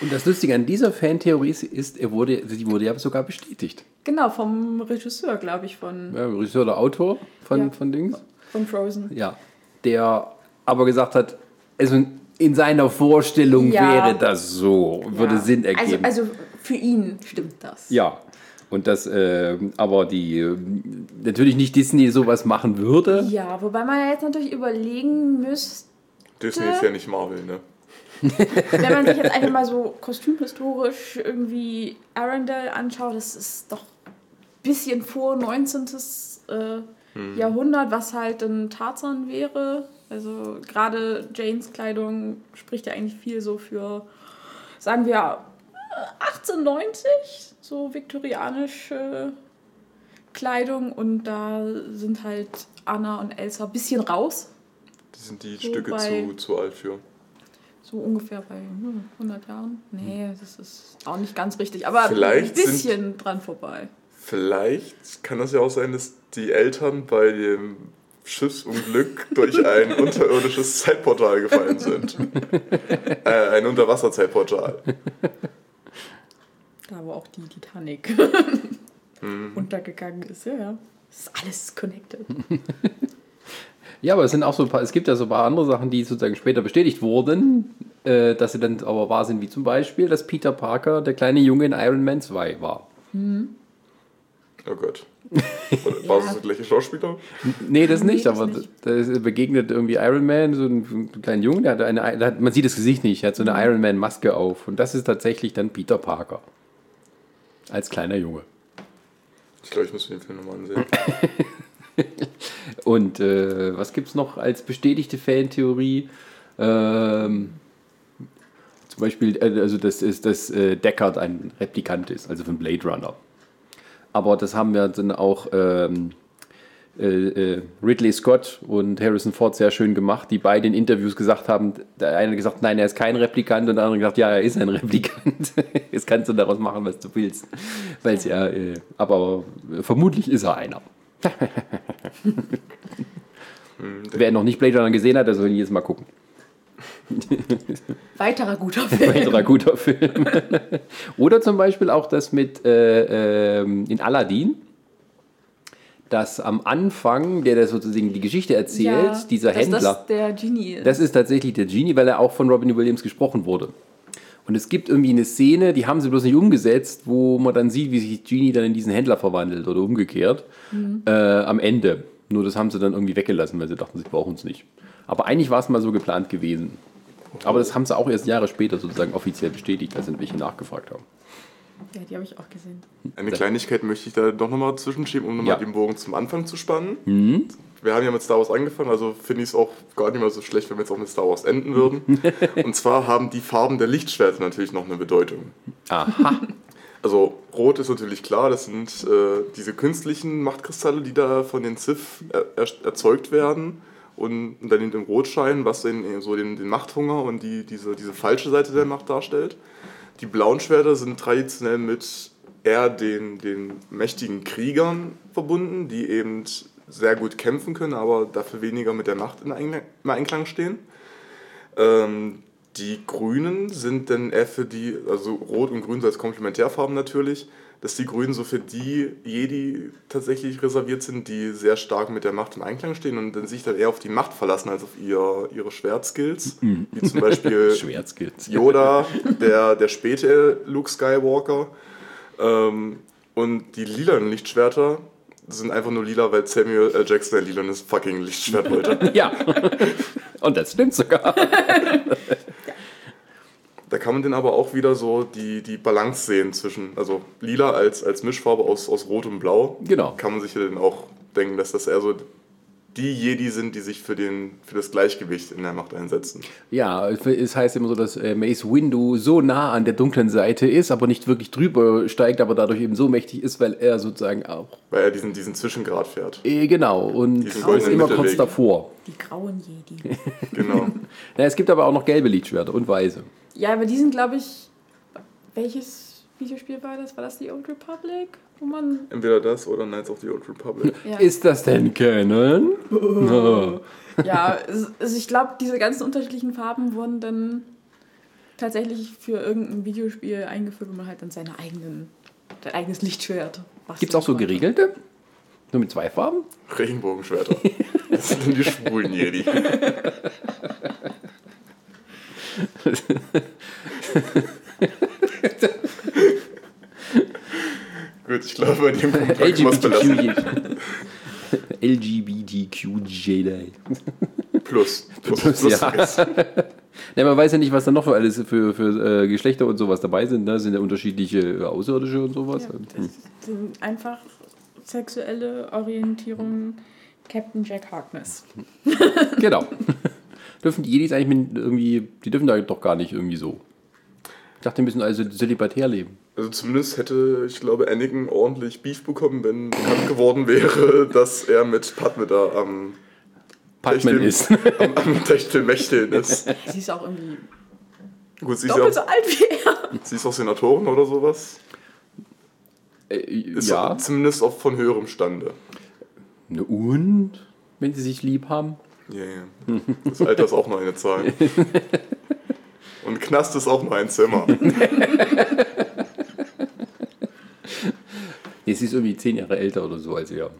Und das Lustige an dieser Fantheorie ist, er wurde, sie wurde ja sogar bestätigt. Genau, vom Regisseur, glaube ich, von, Ja, Regisseur oder Autor von, Ja. von Dings. von Frozen. Ja. der aber gesagt hat, also in seiner Vorstellung Ja. wäre das so, würde Ja. Sinn ergeben. Also, also für ihn stimmt das. ja. Und das, äh, aber die, natürlich nicht Disney sowas machen würde. Ja, wobei man ja jetzt natürlich überlegen müsste, Disney ist ja nicht Marvel, ne? wenn man sich jetzt einfach mal so kostümhistorisch irgendwie Arendelle anschaut, das ist doch ein bisschen vor 19. Äh, Jahrhundert, was halt ein Tarzan wäre. Also gerade Janes Kleidung spricht ja eigentlich viel so für, sagen wir, 1890, so viktorianische Kleidung und da sind halt Anna und Elsa ein bisschen raus. Die sind die So Stücke bei- zu, zu alt für. So ungefähr bei hm, 100 Jahren. Nee, das ist auch nicht ganz richtig, aber Vielleicht ein bisschen dran vorbei. Vielleicht kann das ja auch sein, dass die Eltern bei dem Schiffsunglück durch ein unterirdisches Zeitportal gefallen sind. äh, ein Unterwasserzeitportal. Da wo auch die Titanic untergegangen ist. Ja, ja. Das ist alles connected. Ja, aber es sind auch so ein paar, es gibt ja so ein paar andere Sachen, die sozusagen später bestätigt wurden, äh, dass sie dann aber wahr sind, wie zum Beispiel, dass Peter Parker der kleine Junge in Iron Man 2 war. Oh Gott. War das der gleiche Schauspieler? Nee, das Nee, nicht, das aber nicht. da begegnet irgendwie Iron Man, so einen kleinen Jungen, der hat eine, der hat, man sieht das Gesicht nicht, er hat so eine Iron Man Maske auf und das ist tatsächlich dann Peter Parker. Als kleiner Junge. Ich glaube, ich muss mir den Film nochmal ansehen. Und äh, was gibt es noch als bestätigte Fantheorie? Ähm, zum Beispiel, äh, also das ist, dass äh, Deckard ein Replikant ist, also von Blade Runner. Aber das haben ja dann auch ähm, äh, äh, Ridley Scott und Harrison Ford sehr schön gemacht, die beide in Interviews gesagt haben, der eine gesagt, nein, er ist kein Replikant und der andere gesagt, ja, er ist ein Replikant. Jetzt kannst du daraus machen, was du willst. Weil es ja, äh, aber vermutlich ist er einer. Wer noch nicht Blade Runner gesehen hat, der soll ihn jetzt mal gucken. Weiterer guter Film. Weiterer guter Film. Oder zum Beispiel auch das mit äh, ähm, in Aladdin, dass am Anfang, der da sozusagen die Geschichte erzählt, dieser dass Händler, das der Genie ist. das ist tatsächlich der Genie, weil er auch von Robin Williams gesprochen wurde. Und es gibt irgendwie eine Szene, die haben sie bloß nicht umgesetzt, wo man dann sieht, wie sich Genie dann in diesen Händler verwandelt oder umgekehrt äh, am Ende. Nur das haben sie dann irgendwie weggelassen, weil sie dachten, sie brauchen es nicht. Aber eigentlich war es mal so geplant gewesen. Aber das haben sie auch erst Jahre später sozusagen offiziell bestätigt, als sie welche nachgefragt haben. Ja, die habe ich auch gesehen. Eine Kleinigkeit möchte ich da doch nochmal zwischenschieben, um nochmal Ja. den Bogen zum Anfang zu spannen. Wir haben ja mit Star Wars angefangen, also finde ich es auch gar nicht mal so schlecht, wenn wir jetzt auch mit Star Wars enden würden. Und zwar haben die Farben der Lichtschwerter natürlich noch eine Bedeutung. Aha. Also Rot ist natürlich klar, das sind äh, diese künstlichen Machtkristalle, die da von den Sith er, er, erzeugt werden und dann in dem Rotschein, was den, so den, den Machthunger und die, diese, diese falsche Seite der Macht darstellt. Die blauen Schwerter sind traditionell mit eher den, den mächtigen Kriegern verbunden, die eben sehr gut kämpfen können, aber dafür weniger mit der Macht im Einklang stehen. Ähm, die Grünen sind dann eher für die, also Rot und Grün so als Komplementärfarben natürlich, dass die Grünen so für die Jedi tatsächlich reserviert sind, die sehr stark mit der Macht im Einklang stehen und dann sich dann eher auf die Macht verlassen als auf ihr, ihre Schwertskills. Wie zum Beispiel. Yoda, der, der späte Luke Skywalker. Ähm, und die lilanen Lichtschwerter sind einfach nur lila, weil Samuel L. Jackson ein lilanes fucking Lichtschwert wollte. Ja. Und das stimmt sogar. Da kann man dann aber auch wieder so die, die Balance sehen zwischen, also lila als, als Mischfarbe aus, aus Rot und Blau. Genau. Kann man sich ja dann auch denken, dass das eher so die Jedi sind, die sich für, den, für das Gleichgewicht in der Macht einsetzen. Ja, es heißt immer so, dass äh, Mace Windu so nah an der dunklen Seite ist, aber nicht wirklich drüber steigt, aber dadurch eben so mächtig ist, weil er sozusagen auch. Weil er diesen, diesen Zwischengrad fährt. Äh, genau, und ist immer kurz Mittelweg. davor. Die grauen Jedi. Genau. Ja, es gibt aber auch noch gelbe Lichtschwerter und weiße. Ja, aber die sind, glaube ich. Welches Videospiel war das? War das die Old Republic? Wo man. Entweder das oder Knights of the Old Republic. Ja, Ist das denn Canon? ja es- also ich glaube, diese ganzen unterschiedlichen Farben wurden dann tatsächlich für irgendein Videospiel eingeführt, wo man halt dann seine eigenen. sein eigenes Lichtschwert. Gibt es auch so geregelte? Nur mit zwei Farben? Regenbogenschwerter. Das sind die schwulen Jedi. Gut, ich glaube, bei dem Punkt belassen. LGBTQ Jedi. Plus. Plus, Plus, plus, ja. Ja, man weiß ja nicht, was da noch für alles für, für äh, Geschlechter und sowas dabei sind. Da sind ja unterschiedliche äh, Außerirdische und sowas. Ja, Hm. das sind einfach sexuelle Orientierung Captain Jack Harkness. Genau. dürfen die Jedis eigentlich mit irgendwie, die dürfen da doch gar nicht irgendwie so. Ich dachte, die müssen also zölibatär leben. Also zumindest hätte, ich glaube, Anakin ordentlich Beef bekommen, wenn bekannt geworden wäre, dass er mit Padme da am Techtel- ist. am, am Techtelmächteln ist. Sie ist auch irgendwie Gut, sie ist, doppelt ja, so alt wie er. sie ist auch Senatorin oder sowas. Äh, Ist ja. zumindest auch von höherem Stande. Und, wenn sie sich lieb haben. Ja, ja. Das Alter ist auch nur eine Zahl. Und Knast ist auch nur ein Zimmer. Nee, sie ist irgendwie zehn Jahre älter oder so als er.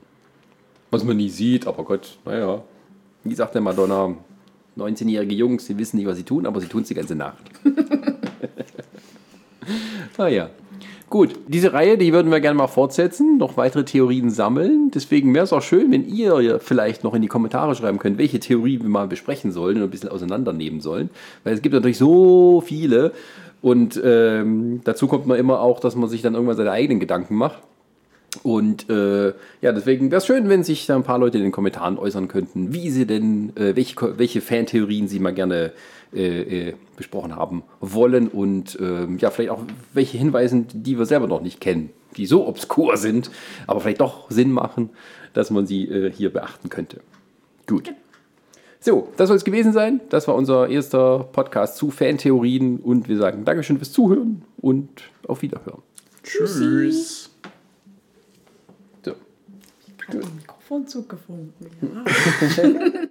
Was man nie sieht, aber Gott, naja. Wie sagt der Madonna, 19-jährige Jungs, die wissen nicht, was sie tun, aber sie tun es die ganze Nacht. naja. Gut, diese Reihe, die würden wir gerne mal fortsetzen, noch weitere Theorien sammeln. Deswegen wäre es auch schön, wenn ihr vielleicht noch in die Kommentare schreiben könnt, welche Theorie wir mal besprechen sollen und ein bisschen auseinandernehmen sollen. Weil es gibt natürlich so viele. Und ähm, dazu kommt man immer auch, dass man sich dann irgendwann seine eigenen Gedanken macht. Und äh, ja, deswegen wäre es schön, wenn sich da ein paar Leute in den Kommentaren äußern könnten, wie sie denn, äh, welche, welche Fantheorien sie mal gerne äh, äh, besprochen haben wollen und ähm, ja, vielleicht auch welche Hinweisen, die wir selber noch nicht kennen, die so obskur sind, aber vielleicht doch Sinn machen, dass man sie äh, hier beachten könnte. Gut. So, das soll es gewesen sein. Das war unser erster Podcast zu Fantheorien und wir sagen Dankeschön fürs Zuhören und auf Wiederhören. Tschüss. So. Ich habe einen Mikrofonzug gefunden. Ja.